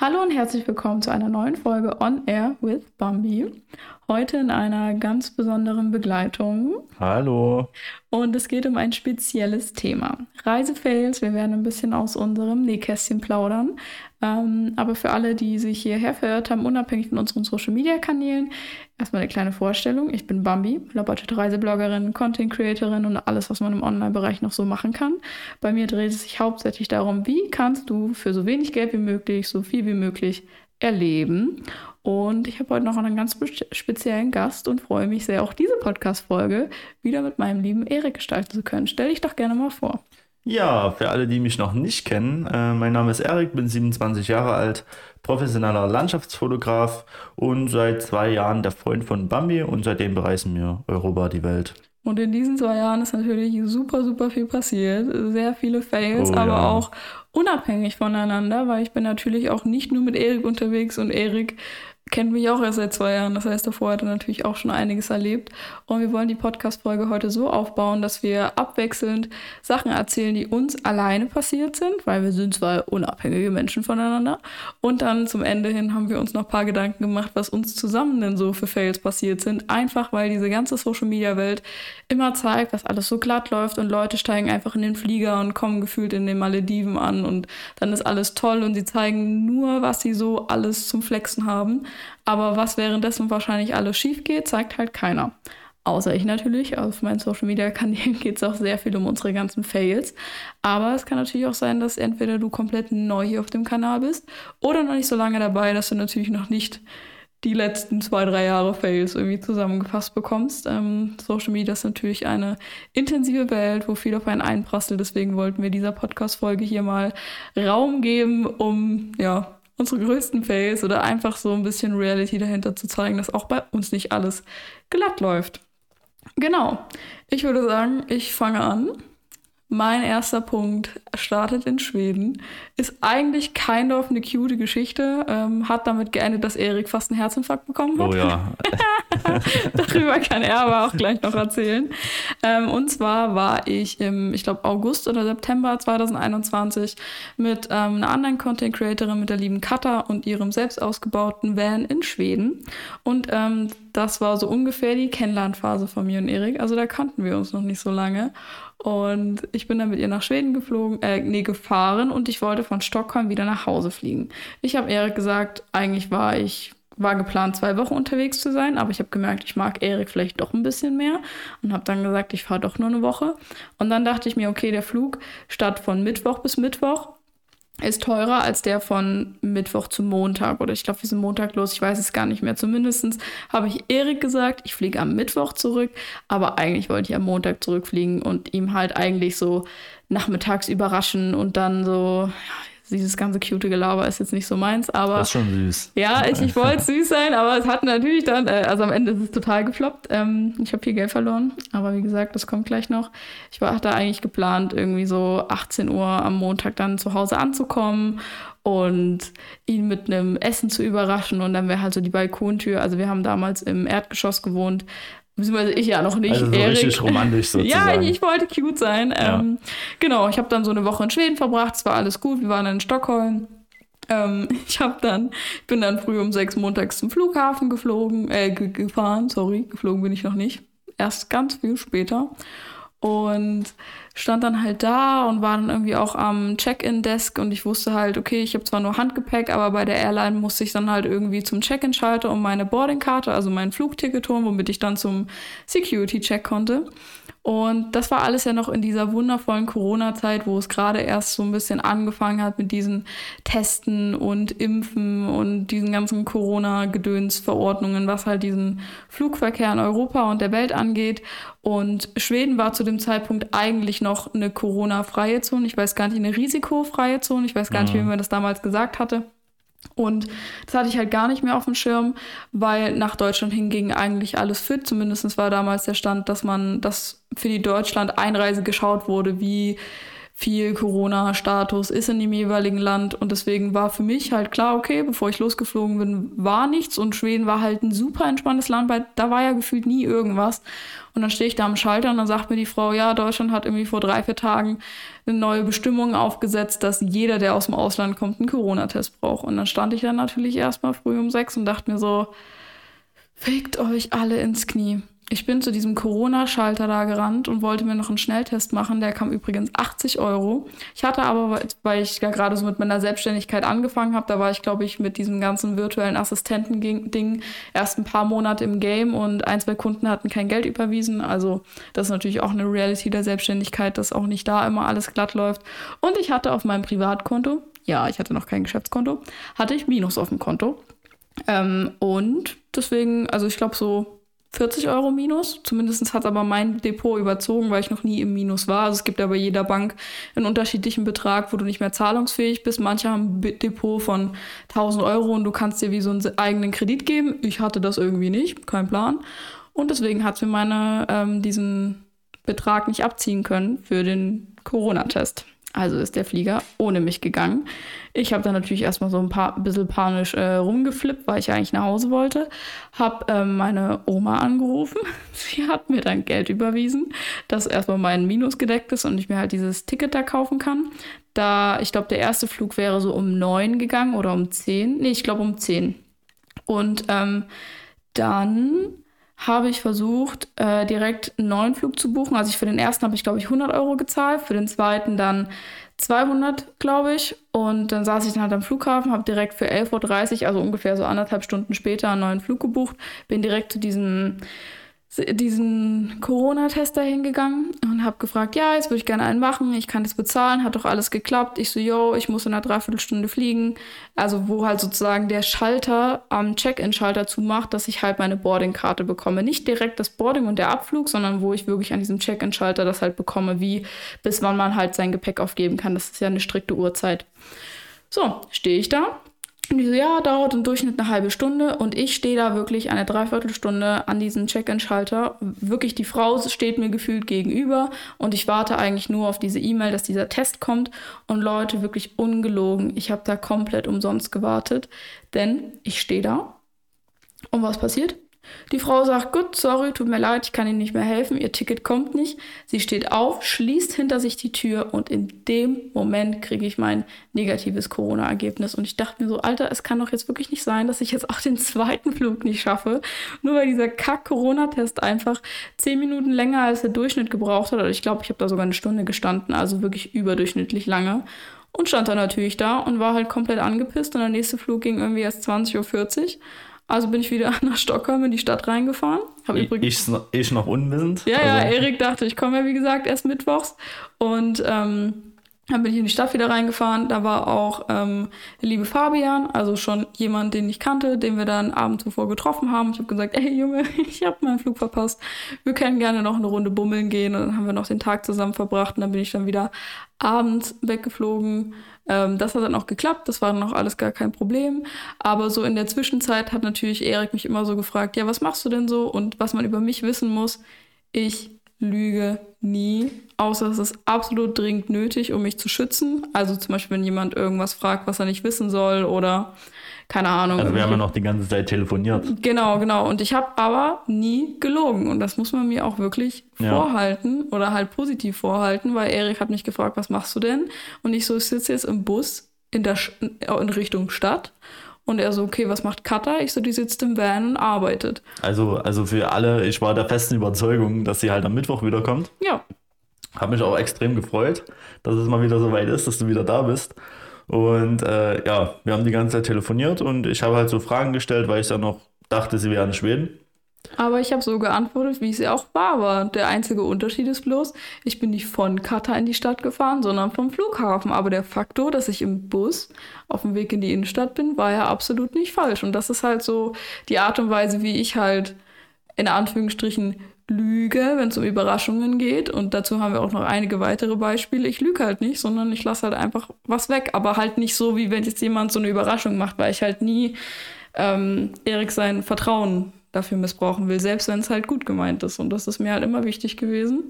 Hallo und herzlich willkommen zu einer neuen Folge On Air with Bambi. Heute in einer ganz besonderen Begleitung. Hallo. Und es geht um ein spezielles Thema. Reisefails. Wir werden ein bisschen aus unserem Nähkästchen plaudern. Ähm, aber für alle, die sich hierher verirrt haben, unabhängig von unseren Social Media Kanälen, erstmal eine kleine Vorstellung. Ich bin Bambi, Lobotte Reisebloggerin, Content Creatorin und alles, was man im Online-Bereich noch so machen kann. Bei mir dreht es sich hauptsächlich darum, wie kannst du für so wenig Geld wie möglich, so viel wie möglich erleben. Und ich habe heute noch einen ganz speziellen Gast und freue mich sehr, auch diese Podcast-Folge wieder mit meinem lieben Erik gestalten zu können. Stell dich doch gerne mal vor. Ja, für alle, die mich noch nicht kennen, äh, mein Name ist Erik, bin 27 Jahre alt, professioneller Landschaftsfotograf und seit zwei Jahren der Freund von Bambi und seitdem bereisen wir Europa die Welt. Und in diesen zwei Jahren ist natürlich super, super viel passiert. Sehr viele Fails, oh, aber ja. auch unabhängig voneinander, weil ich bin natürlich auch nicht nur mit Erik unterwegs und Erik kennt mich auch erst seit zwei Jahren. Das heißt, davor hat er natürlich auch schon einiges erlebt. Und wir wollen die Podcast-Folge heute so aufbauen, dass wir abwechselnd Sachen erzählen, die uns alleine passiert sind, weil wir sind zwei unabhängige Menschen voneinander. Und dann zum Ende hin haben wir uns noch ein paar Gedanken gemacht, was uns zusammen denn so für Fails passiert sind. Einfach weil diese ganze Social-Media-Welt immer zeigt, dass alles so glatt läuft und Leute steigen einfach in den Flieger und kommen gefühlt in den Malediven an und dann ist alles toll und sie zeigen nur, was sie so alles zum Flexen haben. Aber was währenddessen wahrscheinlich alles schief geht, zeigt halt keiner. Außer ich natürlich. Auf meinen Social Media Kanälen geht es auch sehr viel um unsere ganzen Fails. Aber es kann natürlich auch sein, dass entweder du komplett neu hier auf dem Kanal bist oder noch nicht so lange dabei, dass du natürlich noch nicht die letzten zwei, drei Jahre Fails irgendwie zusammengefasst bekommst. Ähm, Social Media ist natürlich eine intensive Welt, wo viel auf einen einprasselt. Deswegen wollten wir dieser Podcast-Folge hier mal Raum geben, um ja unsere größten Fails oder einfach so ein bisschen Reality dahinter zu zeigen, dass auch bei uns nicht alles glatt läuft. Genau. Ich würde sagen, ich fange an. Mein erster Punkt startet in Schweden. Ist eigentlich kind of eine cute Geschichte. Ähm, hat damit geendet, dass Erik fast einen Herzinfarkt bekommen hat. Oh ja. Darüber kann er aber auch gleich noch erzählen. Ähm, und zwar war ich im, ich glaube, August oder September 2021 mit ähm, einer anderen Content Creatorin, mit der lieben Katha und ihrem selbst ausgebauten Van in Schweden. Und ähm, das war so ungefähr die Kennenlernphase von mir und Erik. Also da kannten wir uns noch nicht so lange. Und ich bin dann mit ihr nach Schweden geflogen, äh, nee, gefahren und ich wollte von Stockholm wieder nach Hause fliegen. Ich habe Erik gesagt, eigentlich war ich, war geplant, zwei Wochen unterwegs zu sein, aber ich habe gemerkt, ich mag Erik vielleicht doch ein bisschen mehr und habe dann gesagt, ich fahre doch nur eine Woche. Und dann dachte ich mir, okay, der Flug statt von Mittwoch bis Mittwoch ist teurer als der von Mittwoch zu Montag. Oder ich glaube, wir sind Montag los, ich weiß es gar nicht mehr. Zumindest habe ich Erik gesagt, ich fliege am Mittwoch zurück, aber eigentlich wollte ich am Montag zurückfliegen und ihm halt eigentlich so nachmittags überraschen und dann so, dieses ganze cute Gelaber ist jetzt nicht so meins, aber. Das ist schon süß. Ja, ich, ich wollte süß sein, aber es hat natürlich dann, äh, also am Ende ist es total gefloppt. Ähm, ich habe viel Geld verloren, aber wie gesagt, das kommt gleich noch. Ich war da eigentlich geplant, irgendwie so 18 Uhr am Montag dann zu Hause anzukommen und ihn mit einem Essen zu überraschen und dann wäre halt so die Balkontür, also wir haben damals im Erdgeschoss gewohnt, beziehungsweise ich ja noch nicht. Also so Erik. richtig romantisch sozusagen. ja, ich, wollte cute sein. Ja. Ähm, genau, ich habe dann so eine Woche in Schweden verbracht, es war alles gut, wir waren in Stockholm. Ähm, ich habe dann, bin dann früh um sechs montags zum Flughafen geflogen, äh, gefahren, sorry, geflogen bin ich noch nicht. Erst ganz viel später und stand dann halt da und war dann irgendwie auch am Check-in-Desk und ich wusste halt, okay, ich habe zwar nur Handgepäck, aber bei der Airline musste ich dann halt irgendwie zum Check-in-Schalter um meine Boardingkarte, also mein Flugticket holen, womit ich dann zum Security-Check konnte. Und das war alles ja noch in dieser wundervollen Corona-Zeit, wo es gerade erst so ein bisschen angefangen hat mit diesen Testen und Impfen und diesen ganzen Corona-Gedöns-Verordnungen, was halt diesen Flugverkehr in Europa und der Welt angeht. Und Schweden war zu dem Zeitpunkt eigentlich noch eine Corona-freie Zone. Ich weiß gar nicht, eine risikofreie Zone. Ich weiß gar nicht, wie man das damals gesagt hatte. Und das hatte ich halt gar nicht mehr auf dem Schirm, weil nach Deutschland hinging eigentlich alles fit. Zumindest war damals der Stand, dass man, dass für die Deutschland-Einreise geschaut wurde, wie viel Corona-Status ist in dem jeweiligen Land. Und deswegen war für mich halt klar, okay, bevor ich losgeflogen bin, war nichts. Und Schweden war halt ein super entspanntes Land, weil da war ja gefühlt nie irgendwas. Und dann stehe ich da am Schalter und dann sagt mir die Frau, ja, Deutschland hat irgendwie vor drei, vier Tagen eine neue Bestimmung aufgesetzt, dass jeder, der aus dem Ausland kommt, einen Corona-Test braucht. Und dann stand ich dann natürlich erstmal früh um sechs und dachte mir so, fickt euch alle ins Knie. Ich bin zu diesem Corona-Schalter da gerannt und wollte mir noch einen Schnelltest machen. Der kam übrigens 80 Euro. Ich hatte aber, weil ich ja gerade so mit meiner Selbstständigkeit angefangen habe, da war ich, glaube ich, mit diesem ganzen virtuellen Assistenten-Ding erst ein paar Monate im Game und ein, zwei Kunden hatten kein Geld überwiesen. Also das ist natürlich auch eine Reality der Selbstständigkeit, dass auch nicht da immer alles glatt läuft. Und ich hatte auf meinem Privatkonto, ja, ich hatte noch kein Geschäftskonto, hatte ich Minus auf dem Konto. Ähm, und deswegen, also ich glaube so 40 Euro Minus. Zumindest hat aber mein Depot überzogen, weil ich noch nie im Minus war. Also es gibt ja bei jeder Bank einen unterschiedlichen Betrag, wo du nicht mehr zahlungsfähig bist. Manche haben ein Depot von 1000 Euro und du kannst dir wie so einen eigenen Kredit geben. Ich hatte das irgendwie nicht, kein Plan. Und deswegen hat mir meine ähm, diesen Betrag nicht abziehen können für den Corona-Test. Also ist der Flieger ohne mich gegangen. Ich habe dann natürlich erstmal so ein paar bisschen panisch äh, rumgeflippt, weil ich eigentlich nach Hause wollte. Habe ähm, meine Oma angerufen. Sie hat mir dann Geld überwiesen, dass erstmal mein Minus gedeckt ist und ich mir halt dieses Ticket da kaufen kann. Da, ich glaube, der erste Flug wäre so um neun gegangen oder um zehn. Nee, ich glaube um zehn. Und ähm, dann habe ich versucht, äh, direkt einen neuen Flug zu buchen. Also ich für den ersten habe ich, glaube ich, 100 Euro gezahlt, für den zweiten dann 200, glaube ich. Und dann saß ich dann halt am Flughafen, habe direkt für 11.30 Uhr, also ungefähr so anderthalb Stunden später, einen neuen Flug gebucht. Bin direkt zu diesem diesen Corona-Tester hingegangen und habe gefragt, ja, jetzt würde ich gerne einen machen, ich kann das bezahlen, hat doch alles geklappt. Ich so, yo, ich muss in einer Dreiviertelstunde fliegen. Also wo halt sozusagen der Schalter am Check-in-Schalter zumacht, dass ich halt meine Boarding-Karte bekomme. Nicht direkt das Boarding und der Abflug, sondern wo ich wirklich an diesem Check-in-Schalter das halt bekomme, wie bis wann man halt sein Gepäck aufgeben kann. Das ist ja eine strikte Uhrzeit. So, stehe ich da, und die so, ja, dauert im Durchschnitt eine halbe Stunde. Und ich stehe da wirklich eine Dreiviertelstunde an diesem Check-in-Schalter. Wirklich, die Frau steht mir gefühlt gegenüber. Und ich warte eigentlich nur auf diese E-Mail, dass dieser Test kommt. Und Leute, wirklich ungelogen. Ich habe da komplett umsonst gewartet. Denn ich stehe da. Und was passiert? Die Frau sagt, gut, sorry, tut mir leid, ich kann Ihnen nicht mehr helfen, Ihr Ticket kommt nicht. Sie steht auf, schließt hinter sich die Tür und in dem Moment kriege ich mein negatives Corona-Ergebnis. Und ich dachte mir so, Alter, es kann doch jetzt wirklich nicht sein, dass ich jetzt auch den zweiten Flug nicht schaffe, nur weil dieser Kack-Corona-Test einfach zehn Minuten länger als der Durchschnitt gebraucht hat. ich glaube, ich habe da sogar eine Stunde gestanden, also wirklich überdurchschnittlich lange. Und stand da natürlich da und war halt komplett angepisst. Und der nächste Flug ging irgendwie erst 20.40 Uhr. Also bin ich wieder nach Stockholm in die Stadt reingefahren. Hab ich, übrigens, ich, ich noch unwissend. Ja, also. ja, Erik dachte, ich komme ja wie gesagt erst mittwochs. Und ähm, dann bin ich in die Stadt wieder reingefahren. Da war auch ähm, der liebe Fabian, also schon jemand, den ich kannte, den wir dann abends zuvor getroffen haben. Ich habe gesagt, ey Junge, ich habe meinen Flug verpasst. Wir können gerne noch eine Runde bummeln gehen. Und dann haben wir noch den Tag zusammen verbracht. Und dann bin ich dann wieder abends weggeflogen ähm, das hat dann auch geklappt, das war dann auch alles gar kein Problem. Aber so in der Zwischenzeit hat natürlich Erik mich immer so gefragt, ja, was machst du denn so? Und was man über mich wissen muss, ich lüge nie, außer es ist absolut dringend nötig, um mich zu schützen. Also zum Beispiel, wenn jemand irgendwas fragt, was er nicht wissen soll oder keine Ahnung. Also wir haben ja noch die ganze Zeit telefoniert. Genau, genau. Und ich habe aber nie gelogen. Und das muss man mir auch wirklich ja. vorhalten oder halt positiv vorhalten, weil Erik hat mich gefragt, was machst du denn? Und ich so, ich sitze jetzt im Bus in, der, in Richtung Stadt. Und er so, okay, was macht Katha? Ich so, die sitzt im Van und arbeitet. Also, also für alle, ich war der festen Überzeugung, dass sie halt am Mittwoch wiederkommt. Ja. Habe mich auch extrem gefreut, dass es mal wieder so weit ist, dass du wieder da bist. Und äh, ja, wir haben die ganze Zeit telefoniert und ich habe halt so Fragen gestellt, weil ich dann noch dachte, sie wären Schweden. Aber ich habe so geantwortet, wie es ja auch war. Aber der einzige Unterschied ist bloß, ich bin nicht von Katar in die Stadt gefahren, sondern vom Flughafen. Aber der Faktor, dass ich im Bus auf dem Weg in die Innenstadt bin, war ja absolut nicht falsch. Und das ist halt so die Art und Weise, wie ich halt in Anführungsstrichen lüge, wenn es um Überraschungen geht. Und dazu haben wir auch noch einige weitere Beispiele. Ich lüge halt nicht, sondern ich lasse halt einfach was weg. Aber halt nicht so, wie wenn jetzt jemand so eine Überraschung macht, weil ich halt nie ähm, Erik sein Vertrauen dafür missbrauchen will, selbst wenn es halt gut gemeint ist. Und das ist mir halt immer wichtig gewesen.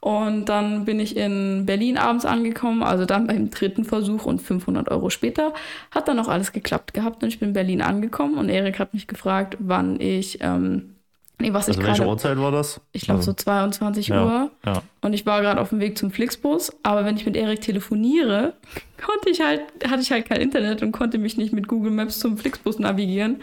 Und dann bin ich in Berlin abends angekommen, also dann beim dritten Versuch und 500 Euro später hat dann auch alles geklappt gehabt und ich bin in Berlin angekommen und Erik hat mich gefragt, wann ich ähm, Nee, was also ich welche grade, Uhrzeit war das? Ich glaube also, so 22 ja, Uhr. Ja. Und ich war gerade auf dem Weg zum Flixbus, aber wenn ich mit Erik telefoniere, konnte ich halt, hatte ich halt kein Internet und konnte mich nicht mit Google Maps zum Flixbus navigieren.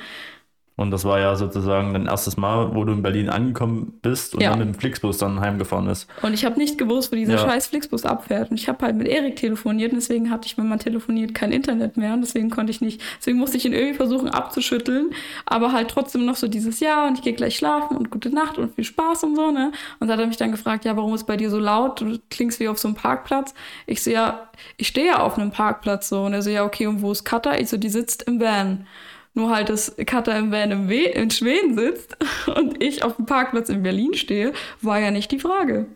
Und das war ja sozusagen dein erstes Mal, wo du in Berlin angekommen bist und Ja. dann mit dem Flixbus dann heimgefahren ist. Und ich habe nicht gewusst, wo dieser Ja. scheiß Flixbus abfährt. Und ich habe halt mit Erik telefoniert und deswegen hatte ich, wenn man telefoniert, kein Internet mehr. Und deswegen konnte ich nicht, deswegen musste ich ihn irgendwie versuchen abzuschütteln. Aber halt trotzdem noch so dieses Ja und ich gehe gleich schlafen und gute Nacht und viel Spaß und so, ne? Und da hat er mich dann gefragt, ja, warum ist bei dir so laut? Du klingst wie auf so einem Parkplatz. Ich so, ja, ich stehe ja auf einem Parkplatz so. Und er so, ja, okay, und wo ist Katha? Ich so, die sitzt im Van. Nur halt, dass Katha im Van im in Schweden sitzt und ich auf dem Parkplatz in Berlin stehe, war ja nicht die Frage.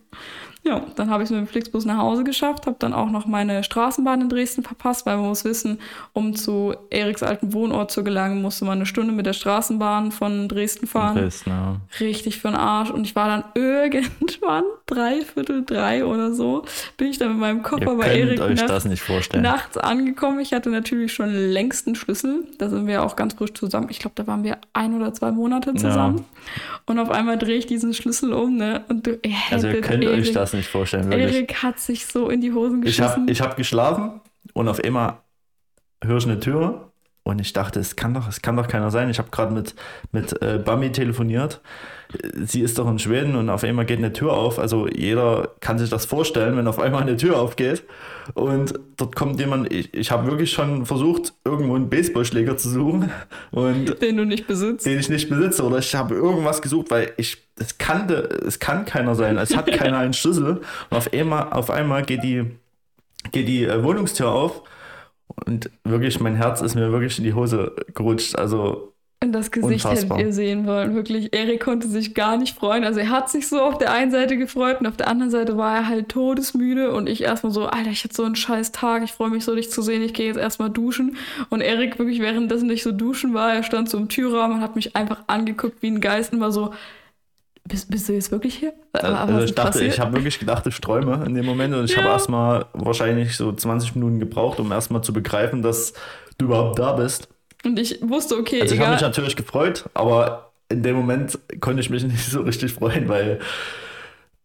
Ja, dann habe ich es mit dem Flixbus nach Hause geschafft, habe dann auch noch meine Straßenbahn in Dresden verpasst, weil man muss wissen, um zu Eriks alten Wohnort zu gelangen, musste man eine Stunde mit der Straßenbahn von Dresden fahren. Dresden, ja. Richtig für den Arsch. Und ich war dann irgendwann, dreiviertel drei oder so, bin ich dann mit meinem Koffer Ihr bei Erik euch nachts- das nicht vorstellen. nachts angekommen. Ich hatte natürlich schon längst einen Schlüssel. Da sind wir auch ganz frisch zusammen. Ich glaube, da waren wir ein oder zwei Monate zusammen. Und auf einmal drehe ich diesen Schlüssel um, ne? Und du ihr Also ihr könnt euch Erik- das nicht vorstellen, wirklich. Erik hat sich so in die Hosen Ich habe geschissen. ich hab geschlafen und auf einmal höre ich eine Tür und ich dachte, es kann doch, es kann doch keiner sein. Ich habe gerade mit, mit äh, Bami telefoniert. Sie ist doch in Schweden und auf einmal geht eine Tür auf. Also jeder kann sich das vorstellen, wenn auf einmal eine Tür aufgeht und dort kommt jemand. Ich, ich habe wirklich schon versucht, irgendwo einen Baseballschläger zu suchen und den du nicht besitzt. den ich nicht besitze oder ich habe irgendwas gesucht, weil ich es kannte, es kann keiner sein, es hat keiner einen Schlüssel und auf einmal, auf einmal geht die geht die äh, Wohnungstür auf und wirklich mein Herz ist mir wirklich in die Hose gerutscht, also Und das Gesicht Unfassbar. hättet ihr sehen wollen. Wirklich, Erik konnte sich gar nicht freuen. Also er hat sich so auf der einen Seite gefreut und auf der anderen Seite war er halt todesmüde und ich erstmal so, Alter, ich hatte so einen scheiß Tag, ich freue mich so, dich zu sehen, ich gehe jetzt erstmal duschen. Und Erik wirklich währenddessen ich so duschen war, er stand so im Türrahmen und hat mich einfach angeguckt wie ein Geist und war so, bist, bist du jetzt wirklich hier? Was also ich dachte, passiert? ich habe wirklich gedacht, ich träume in dem Moment und ich Ja. habe erstmal wahrscheinlich so 20 Minuten gebraucht, um erstmal zu begreifen, dass du überhaupt da bist. Und ich wusste, okay, Also ich habe mich natürlich gefreut, aber in dem Moment konnte ich mich nicht so richtig freuen, weil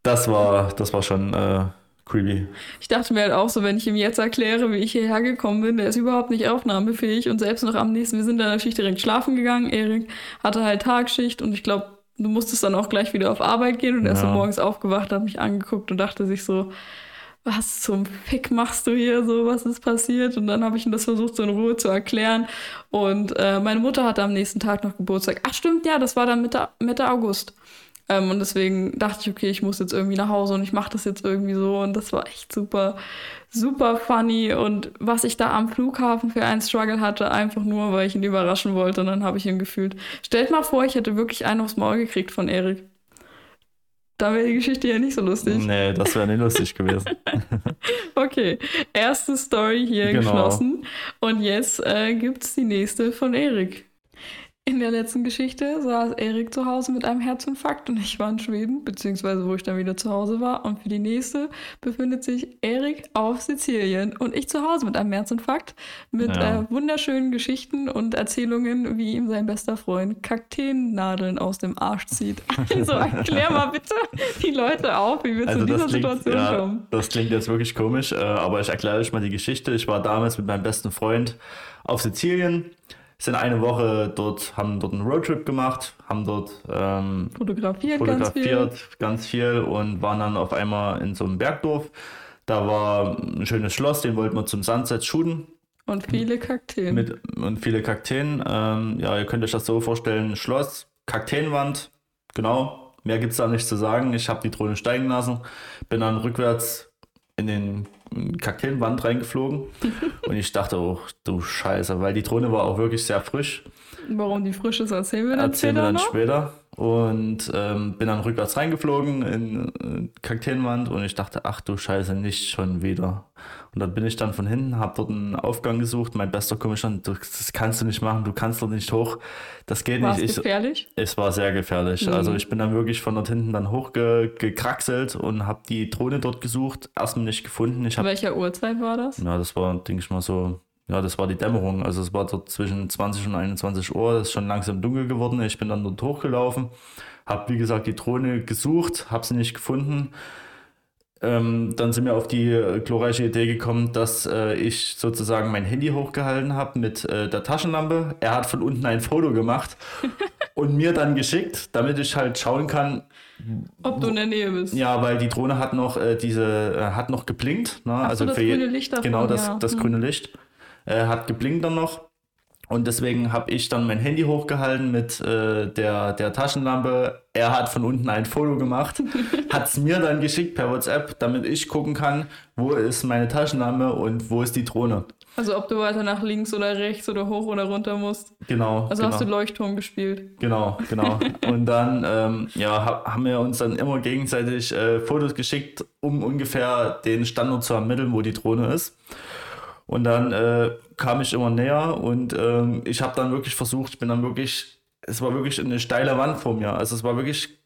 das war, das war schon äh, creepy. Ich dachte mir halt auch so, wenn ich ihm jetzt erkläre, wie ich hierher gekommen bin, der ist überhaupt nicht aufnahmefähig und selbst noch am nächsten, wir sind dann natürlich direkt schlafen gegangen. Erik hatte halt Tagschicht und ich glaube, du musstest dann auch gleich wieder auf Arbeit gehen und er ist so Ja. morgens aufgewacht, hat mich angeguckt und dachte sich so, was zum Fick machst du hier so, was ist passiert? Und dann habe ich ihm das versucht, so in Ruhe zu erklären. Und äh, meine Mutter hatte am nächsten Tag noch Geburtstag. Ach stimmt, ja, das war dann Mitte, Mitte August. Ähm, und deswegen dachte ich, okay, ich muss jetzt irgendwie nach Hause und ich mache das jetzt irgendwie so. Und das war echt super, super funny. Und was ich da am Flughafen für einen Struggle hatte, einfach nur, weil ich ihn überraschen wollte. Und dann habe ich ihn gefühlt. Stellt mal vor, ich hätte wirklich einen aufs Maul gekriegt von Erik. Da wäre die Geschichte ja nicht so lustig. Nee, das wäre nicht lustig gewesen. Okay, erste Story hier Genau. geschlossen. Und jetzt äh, gibt es die nächste von Erik. In der letzten Geschichte saß Erik zu Hause mit einem Herzinfarkt und ich war in Schweden, beziehungsweise wo ich dann wieder zu Hause war. Und für die nächste befindet sich Erik auf Sizilien und ich zu Hause mit einem Herzinfarkt mit Ja. äh, wunderschönen Geschichten und Erzählungen, wie ihm sein bester Freund Kakteennadeln aus dem Arsch zieht. Also erklär mal bitte die Leute auf, wie wir zu dieser Situation ja, kommen. das klingt jetzt wirklich komisch, äh, aber ich erkläre euch mal die Geschichte. Ich war damals mit meinem besten Freund auf Sizilien, sind eine Woche dort, haben dort einen Roadtrip gemacht, haben dort ähm, Fotografiert, ganz viel. fotografiert ganz viel und waren dann auf einmal in so einem Bergdorf. Da war ein schönes Schloss, den wollten wir zum Sunset shooten. Und viele Kakteen. Mit, und viele Kakteen. Ähm, ja, ihr könnt euch das so vorstellen: Schloss, Kakteenwand, genau. Mehr gibt es da nicht zu sagen. Ich habe die Drohne steigen lassen, bin dann rückwärts in den Kakteenwand reingeflogen und ich dachte, oh du Scheiße, weil die Drohne war auch wirklich sehr frisch. Warum die frisch ist, erzählen wir dann Erzählen wir später dann noch. später. Und ähm, bin dann rückwärts reingeflogen in äh, Kakteenwand und ich dachte, ach du Scheiße, nicht schon wieder. Und dann bin ich dann von hinten, habe dort einen Aufgang gesucht. Mein bester stand, das kannst du nicht machen, du kannst dort nicht hoch. Das geht War nicht. es gefährlich? Ich, es war sehr gefährlich. Mhm. Also ich bin dann wirklich von dort hinten dann hochgekraxelt und habe die Drohne dort gesucht. Erstmal nicht gefunden. Ich hab, welcher Uhrzeit war das? ja, das war, denke ich mal so, ja, das war die Dämmerung. Also es war dort zwischen 20 und 21 Uhr. Es ist schon langsam dunkel geworden. Ich bin dann dort hochgelaufen, habe wie gesagt die Drohne gesucht, habe sie nicht gefunden. Ähm, dann sind wir auf die äh, glorreiche Idee gekommen, dass äh, ich sozusagen mein Handy hochgehalten habe mit äh, der Taschenlampe. Er hat von unten ein Foto gemacht und mir dann geschickt, damit ich halt schauen kann, Ob du in der Nähe bist. ja, weil die Drohne hat noch äh, diese, äh, hat noch geblinkt. Ne? Ach so, das für grüne Licht davon, Genau, das, ja. das Hm. grüne Licht äh, hat geblinkt dann noch. Und deswegen habe ich dann mein Handy hochgehalten mit äh, der, der Taschenlampe. Er hat von unten ein Foto gemacht, hat es mir dann geschickt per WhatsApp, damit ich gucken kann, wo ist meine Taschenlampe und wo ist die Drohne. Also ob du weiter nach links oder rechts oder hoch oder runter musst. Genau. Also genau. hast du Leuchtturm gespielt. Genau, genau. Und dann ähm, ja, ha- haben wir uns dann immer gegenseitig äh, Fotos geschickt, um ungefähr den Standort zu ermitteln, wo die Drohne ist. Und dann äh, kam ich immer näher und ähm, ich habe dann wirklich versucht, ich bin dann wirklich, es war wirklich eine steile Wand vor mir. Also es war wirklich,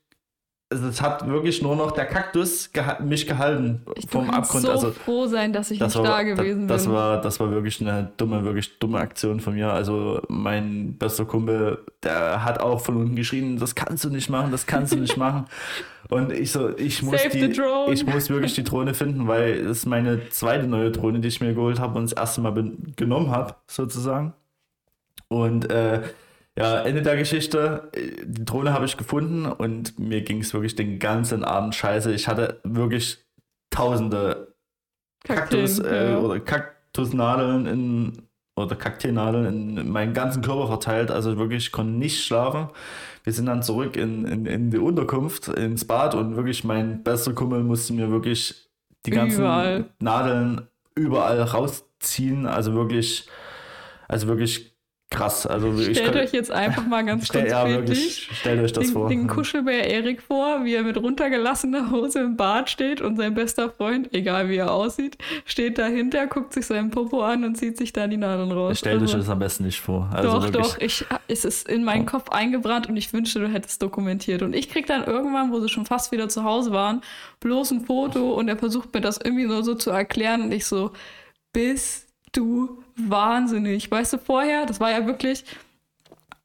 also es hat wirklich nur noch der Kaktus geha mich gehalten Ich vom Abgrund. so also froh sein, dass ich das nicht war, da gewesen das, das bin. war das war wirklich eine dumme wirklich dumme Aktion von mir also mein bester Kumpel der hat auch von unten geschrien das kannst du nicht machen das kannst du nicht machen und ich so ich muss Save die ich muss wirklich die Drohne finden weil es ist meine zweite neue Drohne die ich mir geholt habe und das erste Mal genommen habe sozusagen und äh, ja, Ende der Geschichte, die Drohne habe ich gefunden und mir ging es wirklich den ganzen Abend scheiße. Ich hatte wirklich tausende Kaktus äh, ja. oder Kaktusnadeln in oder Kakteennadeln in meinen ganzen Körper verteilt. Also wirklich, ich konnte nicht schlafen. Wir sind dann zurück in, in, in die Unterkunft, ins Bad und wirklich mein bester Kumpel musste mir wirklich die ganzen Überall. Nadeln überall rausziehen. Also wirklich, also wirklich krass. Also ich Stellt euch jetzt einfach mal ganz stell, kurz ja, wirklich, stellt euch das den, vor. den Kuschelbär Erik vor, wie er mit runtergelassener Hose im Bad steht und sein bester Freund, egal wie er aussieht, steht dahinter, guckt sich seinen Popo an und zieht sich da die Nadeln raus. Stellt euch Also- das am besten nicht vor. Also doch, wirklich, doch, ich, es ist in meinen Kopf eingebrannt und ich wünschte, du hättest dokumentiert. Und ich krieg dann irgendwann, wo sie schon fast wieder zu Hause waren, bloß ein Foto und er versucht mir das irgendwie nur so zu erklären und ich so, bist du wahnsinnig. Weißt du, vorher, das war ja wirklich,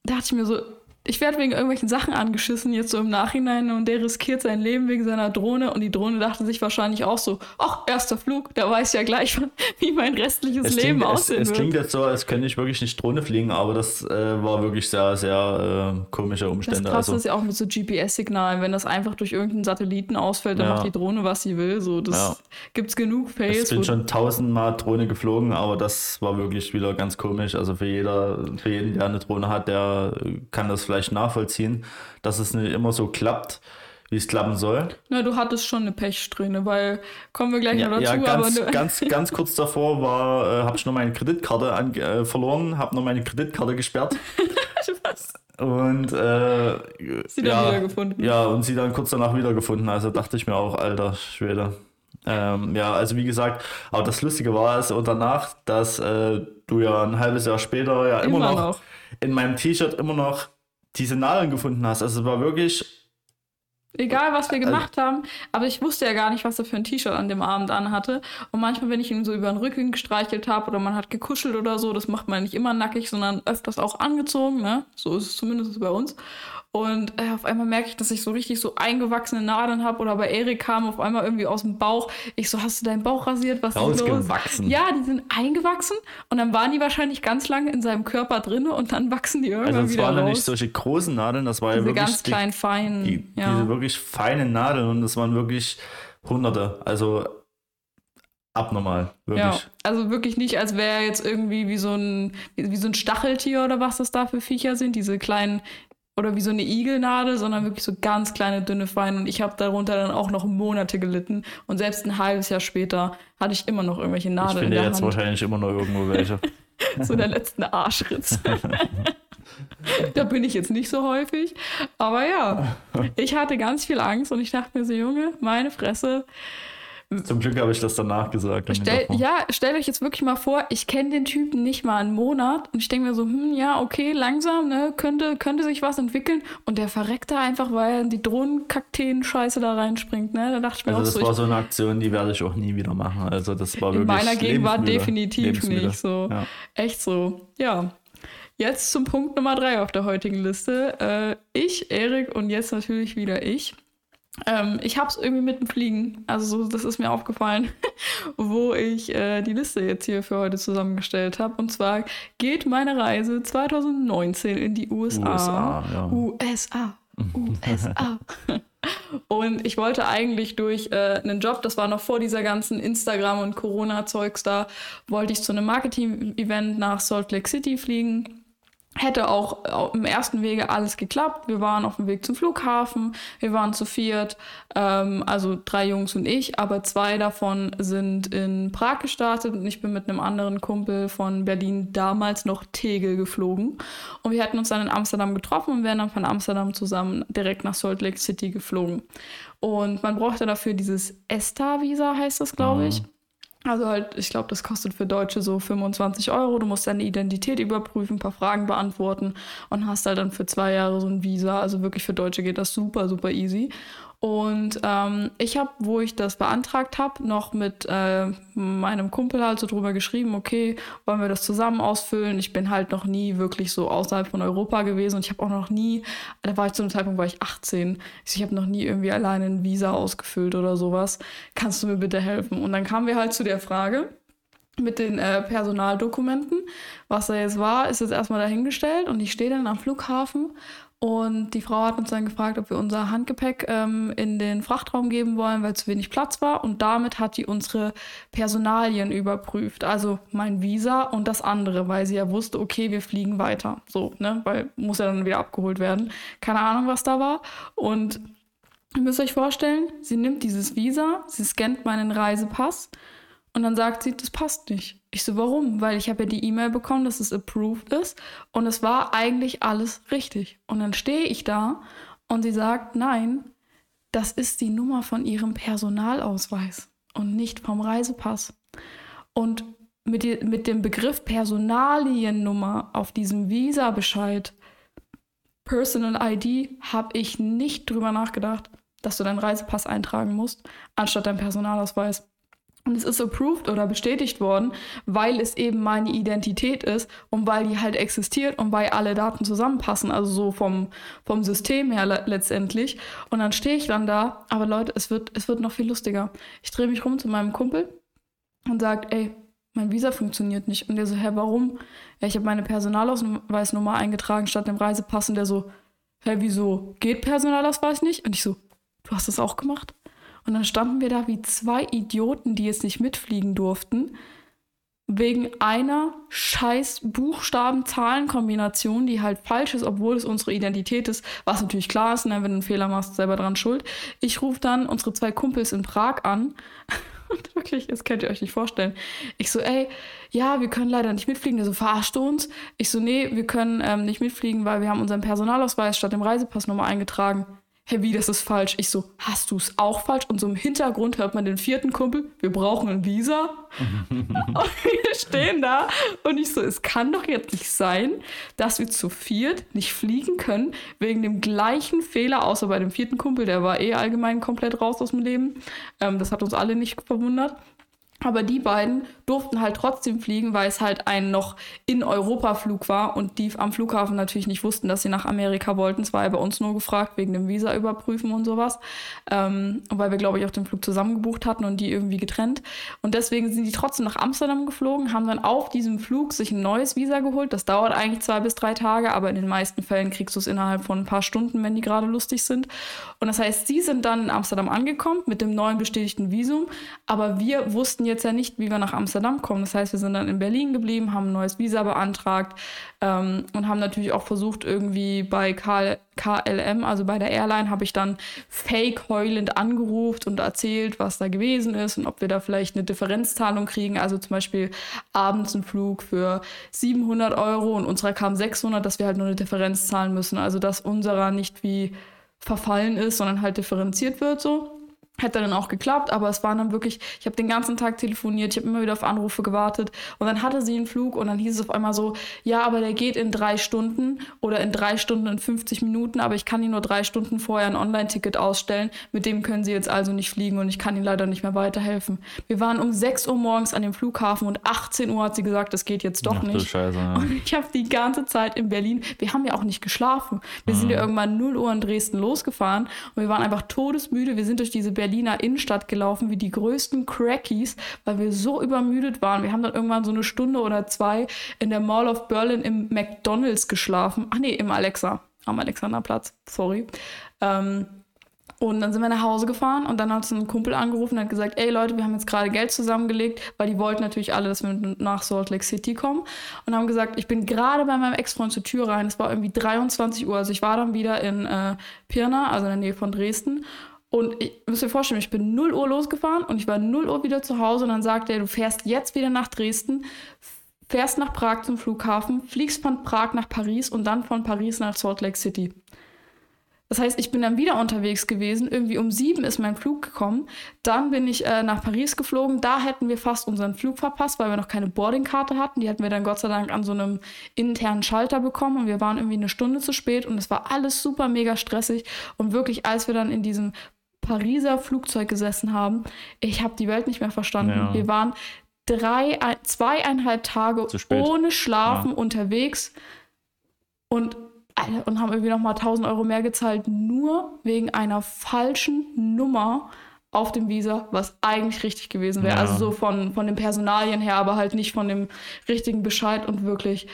da dachte ich mir so, ich werde wegen irgendwelchen Sachen angeschissen, jetzt so im Nachhinein, und der riskiert sein Leben wegen seiner Drohne. Und die Drohne dachte sich wahrscheinlich auch so, ach, erster Flug, der weiß ja gleich, wie mein restliches Es Leben klingt, es, aussehen es wird. klingt jetzt so, als könnte ich wirklich nicht Drohne fliegen, aber das äh, war wirklich sehr, sehr äh, komische Das Umstände. krasse Also, ist ja auch mit so GPS-Signalen, wenn das einfach durch irgendeinen Satelliten ausfällt, dann Ja. macht die Drohne, was sie will. So, das Ja. gibt's genug ich Fails. bin wo- schon tausendmal Drohne geflogen, aber das war wirklich wieder ganz komisch. Also für jeder, für jeden, der eine Drohne hat, der kann das vielleicht nachvollziehen, dass es nicht immer so klappt, wie es klappen soll. Na, du hattest schon eine Pechsträhne, weil kommen wir gleich Ja, noch dazu, ja ganz, aber ganz, ganz kurz davor war, äh, habe ich noch meine Kreditkarte an, äh, verloren, habe noch meine Kreditkarte gesperrt. was? Und äh, Sie dann wiedergefunden. Ja, und sie dann kurz danach wiedergefunden. Also dachte ich mir auch, alter Schwede. Ähm, ja, also wie gesagt, aber das Lustige war es und danach, dass äh, du ja ein halbes Jahr später ja immer, Immer noch, noch. in meinem T-Shirt immer noch diese Nadeln gefunden hast. Also es war wirklich, Egal, was wir Also gemacht haben, aber ich wusste ja gar nicht, was er für ein T-Shirt an dem Abend anhatte. Und manchmal, wenn ich ihn so über den Rücken gestreichelt habe oder man hat gekuschelt oder so, das macht man nicht immer nackig, sondern öfters auch angezogen, ne? So ist es zumindest bei uns. Und äh, auf einmal merke ich, dass ich so richtig so eingewachsene Nadeln habe oder bei Erik kam auf einmal irgendwie aus dem Bauch. Ich so, hast du deinen Bauch rasiert? Was ist los? Ja, die sind eingewachsen und dann waren die wahrscheinlich ganz lange in seinem Körper drin und dann wachsen die irgendwann also es wieder waren ja raus. nicht solche großen Nadeln, das war ja Diese wirklich ganz die- kleinen, feinen. die, ja. diese wirklich feinen Nadeln und das waren wirklich Hunderte. Also abnormal, wirklich. Ja, also wirklich nicht, als wäre jetzt irgendwie wie so ein wie, wie so ein Stacheltier oder was das da für Viecher sind, diese kleinen oder wie so eine Igelnadel, sondern wirklich so ganz kleine dünne Feine und ich habe darunter dann auch noch Monate gelitten und selbst ein halbes Jahr später hatte ich immer noch irgendwelche Ich Nadeln in finde der jetzt Hand, wahrscheinlich immer noch irgendwo welche. so der letzte Arschritz. da bin ich jetzt nicht so häufig. Aber ja, ich hatte ganz viel Angst und ich dachte mir so, Junge, meine Fresse, zum Glück habe ich das danach gesagt. Stell, ja, stellt euch jetzt wirklich mal vor, ich kenne den Typen nicht mal einen Monat und ich denke mir so, hm, ja, okay, langsam, ne, könnte, könnte sich was entwickeln und der verreckt da einfach, weil er in die Drohnenkakteen-Scheiße da reinspringt, ne, da dachte ich mir also auch das so. Das war so eine Aktion, die werde ich auch nie wieder machen, also das war wirklich In meiner Gegenwart definitiv nicht so. Ja. Echt so, ja. Jetzt zum Punkt Nummer drei auf der heutigen Liste. Äh, ich, Erik und jetzt natürlich wieder ich ähm, ich habe es irgendwie mit dem Fliegen, also das ist mir aufgefallen, wo ich äh, die Liste jetzt hier für heute zusammengestellt habe. Und zwar geht meine Reise 2019 in die USA. USA, ja. USA. USA. und ich wollte eigentlich durch äh, einen Job, das war noch vor dieser ganzen Instagram- und Corona-Zeugs da, wollte ich zu einem Marketing-Event nach Salt Lake City fliegen hätte auch im ersten Wege alles geklappt. Wir waren auf dem Weg zum Flughafen, wir waren zu viert, ähm, also drei Jungs und ich, aber zwei davon sind in Prag gestartet und ich bin mit einem anderen Kumpel von Berlin damals noch Tegel geflogen. Und wir hätten uns dann in Amsterdam getroffen und wären dann von Amsterdam zusammen direkt nach Salt Lake City geflogen. Und man brauchte dafür dieses ESTA-Visa, heißt das, glaube ich. Also halt, ich glaube, das kostet für Deutsche so 25 Euro. Du musst deine Identität überprüfen, ein paar Fragen beantworten und hast halt dann für zwei Jahre so ein Visa. Also wirklich für Deutsche geht das super, super easy. Und ähm, ich habe, wo ich das beantragt habe, noch mit äh, meinem Kumpel halt so drüber geschrieben, okay, wollen wir das zusammen ausfüllen? Ich bin halt noch nie wirklich so außerhalb von Europa gewesen und ich habe auch noch nie, da war ich zu einem Zeitpunkt, war ich 18, ich habe noch nie irgendwie alleine ein Visa ausgefüllt oder sowas. Kannst du mir bitte helfen? Und dann kamen wir halt zu der Frage, mit den äh, Personaldokumenten. Was da jetzt war, ist jetzt erstmal dahingestellt und ich stehe dann am Flughafen und die Frau hat uns dann gefragt, ob wir unser Handgepäck ähm, in den Frachtraum geben wollen, weil zu wenig Platz war. Und damit hat die unsere Personalien überprüft. Also mein Visa und das andere, weil sie ja wusste, okay, wir fliegen weiter. So, ne? Weil muss ja dann wieder abgeholt werden. Keine Ahnung, was da war. Und ihr müsst euch vorstellen, sie nimmt dieses Visa, sie scannt meinen Reisepass und dann sagt sie, das passt nicht. Ich so, warum? Weil ich habe ja die E-Mail bekommen, dass es approved ist und es war eigentlich alles richtig. Und dann stehe ich da und sie sagt, nein, das ist die Nummer von ihrem Personalausweis und nicht vom Reisepass. Und mit, die, mit dem Begriff Personaliennummer auf diesem Visa-Bescheid, Personal ID, habe ich nicht drüber nachgedacht, dass du deinen Reisepass eintragen musst, anstatt deinen Personalausweis. Und es ist approved oder bestätigt worden, weil es eben meine Identität ist und weil die halt existiert und weil alle Daten zusammenpassen, also so vom, vom System her le letztendlich. Und dann stehe ich dann da, aber Leute, es wird, es wird noch viel lustiger. Ich drehe mich rum zu meinem Kumpel und sage, ey, mein Visa funktioniert nicht. Und der so, hä, warum? Ja, ich habe meine Personalausweisnummer eingetragen statt dem Reisepass. Und der so, hä, wieso geht Personalausweis nicht? Und ich so, du hast das auch gemacht? Und dann standen wir da wie zwei Idioten, die jetzt nicht mitfliegen durften, wegen einer scheiß Buchstaben-Zahlen-Kombination, die halt falsch ist, obwohl es unsere Identität ist, was natürlich klar ist, ne, wenn du einen Fehler machst, selber dran schuld. Ich rufe dann unsere zwei Kumpels in Prag an und wirklich, das könnt ihr euch nicht vorstellen. Ich so, ey, ja, wir können leider nicht mitfliegen. Der so, verarscht uns? Ich so, nee, wir können ähm, nicht mitfliegen, weil wir haben unseren Personalausweis statt dem Reisepass nochmal eingetragen hey, wie, das ist falsch. Ich so, hast du es auch falsch? Und so im Hintergrund hört man den vierten Kumpel, wir brauchen ein Visa. und wir stehen da und ich so, es kann doch jetzt nicht sein, dass wir zu viert nicht fliegen können, wegen dem gleichen Fehler, außer bei dem vierten Kumpel, der war eh allgemein komplett raus aus dem Leben. Ähm, das hat uns alle nicht verwundert. Aber die beiden durften halt trotzdem fliegen, weil es halt ein noch in Europa Flug war und die am Flughafen natürlich nicht wussten, dass sie nach Amerika wollten. Es war ja bei uns nur gefragt wegen dem Visa überprüfen und sowas, ähm, weil wir glaube ich auch den Flug zusammen gebucht hatten und die irgendwie getrennt. Und deswegen sind die trotzdem nach Amsterdam geflogen, haben dann auf diesem Flug sich ein neues Visa geholt. Das dauert eigentlich zwei bis drei Tage, aber in den meisten Fällen kriegst du es innerhalb von ein paar Stunden, wenn die gerade lustig sind. Und das heißt, sie sind dann in Amsterdam angekommen mit dem neuen bestätigten Visum, aber wir wussten jetzt ja nicht, wie wir nach Amsterdam kommen. Das heißt, wir sind dann in Berlin geblieben, haben ein neues Visa beantragt ähm, und haben natürlich auch versucht, irgendwie bei KL, KLM, also bei der Airline, habe ich dann fake heulend angerufen und erzählt, was da gewesen ist und ob wir da vielleicht eine Differenzzahlung kriegen. Also zum Beispiel abends ein Flug für 700 Euro und unserer kam 600, dass wir halt nur eine Differenz zahlen müssen. Also dass unserer nicht wie verfallen ist, sondern halt differenziert wird so. Hätte dann auch geklappt, aber es war dann wirklich, ich habe den ganzen Tag telefoniert, ich habe immer wieder auf Anrufe gewartet und dann hatte sie einen Flug und dann hieß es auf einmal so, ja, aber der geht in drei Stunden oder in drei Stunden und 50 Minuten, aber ich kann Ihnen nur drei Stunden vorher ein Online-Ticket ausstellen, mit dem können Sie jetzt also nicht fliegen und ich kann Ihnen leider nicht mehr weiterhelfen. Wir waren um 6 Uhr morgens an dem Flughafen und 18 Uhr hat sie gesagt, das geht jetzt doch Ach, nicht. Scheiße, ja. Und ich habe die ganze Zeit in Berlin, wir haben ja auch nicht geschlafen. Wir mhm. sind ja irgendwann 0 Uhr in Dresden losgefahren und wir waren einfach todesmüde, wir sind durch diese Berlin Berliner Innenstadt gelaufen wie die größten Crackies, weil wir so übermüdet waren. Wir haben dann irgendwann so eine Stunde oder zwei in der Mall of Berlin im McDonalds geschlafen. Ach nee, im Alexa, am Alexanderplatz, sorry. Ähm, und dann sind wir nach Hause gefahren und dann hat uns ein Kumpel angerufen und hat gesagt, ey Leute, wir haben jetzt gerade Geld zusammengelegt, weil die wollten natürlich alle, dass wir nach Salt Lake City kommen. Und haben gesagt, ich bin gerade bei meinem Ex-Freund zur Tür rein. Es war irgendwie 23 Uhr. Also ich war dann wieder in äh, Pirna, also in der Nähe von Dresden. Und ich muss mir vorstellen, ich bin 0 Uhr losgefahren und ich war 0 Uhr wieder zu Hause und dann sagte er, du fährst jetzt wieder nach Dresden, fährst nach Prag zum Flughafen, fliegst von Prag nach Paris und dann von Paris nach Salt Lake City. Das heißt, ich bin dann wieder unterwegs gewesen. Irgendwie um sieben ist mein Flug gekommen. Dann bin ich äh, nach Paris geflogen. Da hätten wir fast unseren Flug verpasst, weil wir noch keine Boardingkarte hatten. Die hatten wir dann Gott sei Dank an so einem internen Schalter bekommen und wir waren irgendwie eine Stunde zu spät und es war alles super mega stressig. Und wirklich, als wir dann in diesem Pariser Flugzeug gesessen haben. Ich habe die Welt nicht mehr verstanden. Ja. Wir waren drei, zweieinhalb Tage ohne Schlafen ja. unterwegs und, und haben irgendwie nochmal 1000 Euro mehr gezahlt, nur wegen einer falschen Nummer auf dem Visa, was eigentlich richtig gewesen wäre. Ja. Also so von, von den Personalien her, aber halt nicht von dem richtigen Bescheid und wirklich, ich,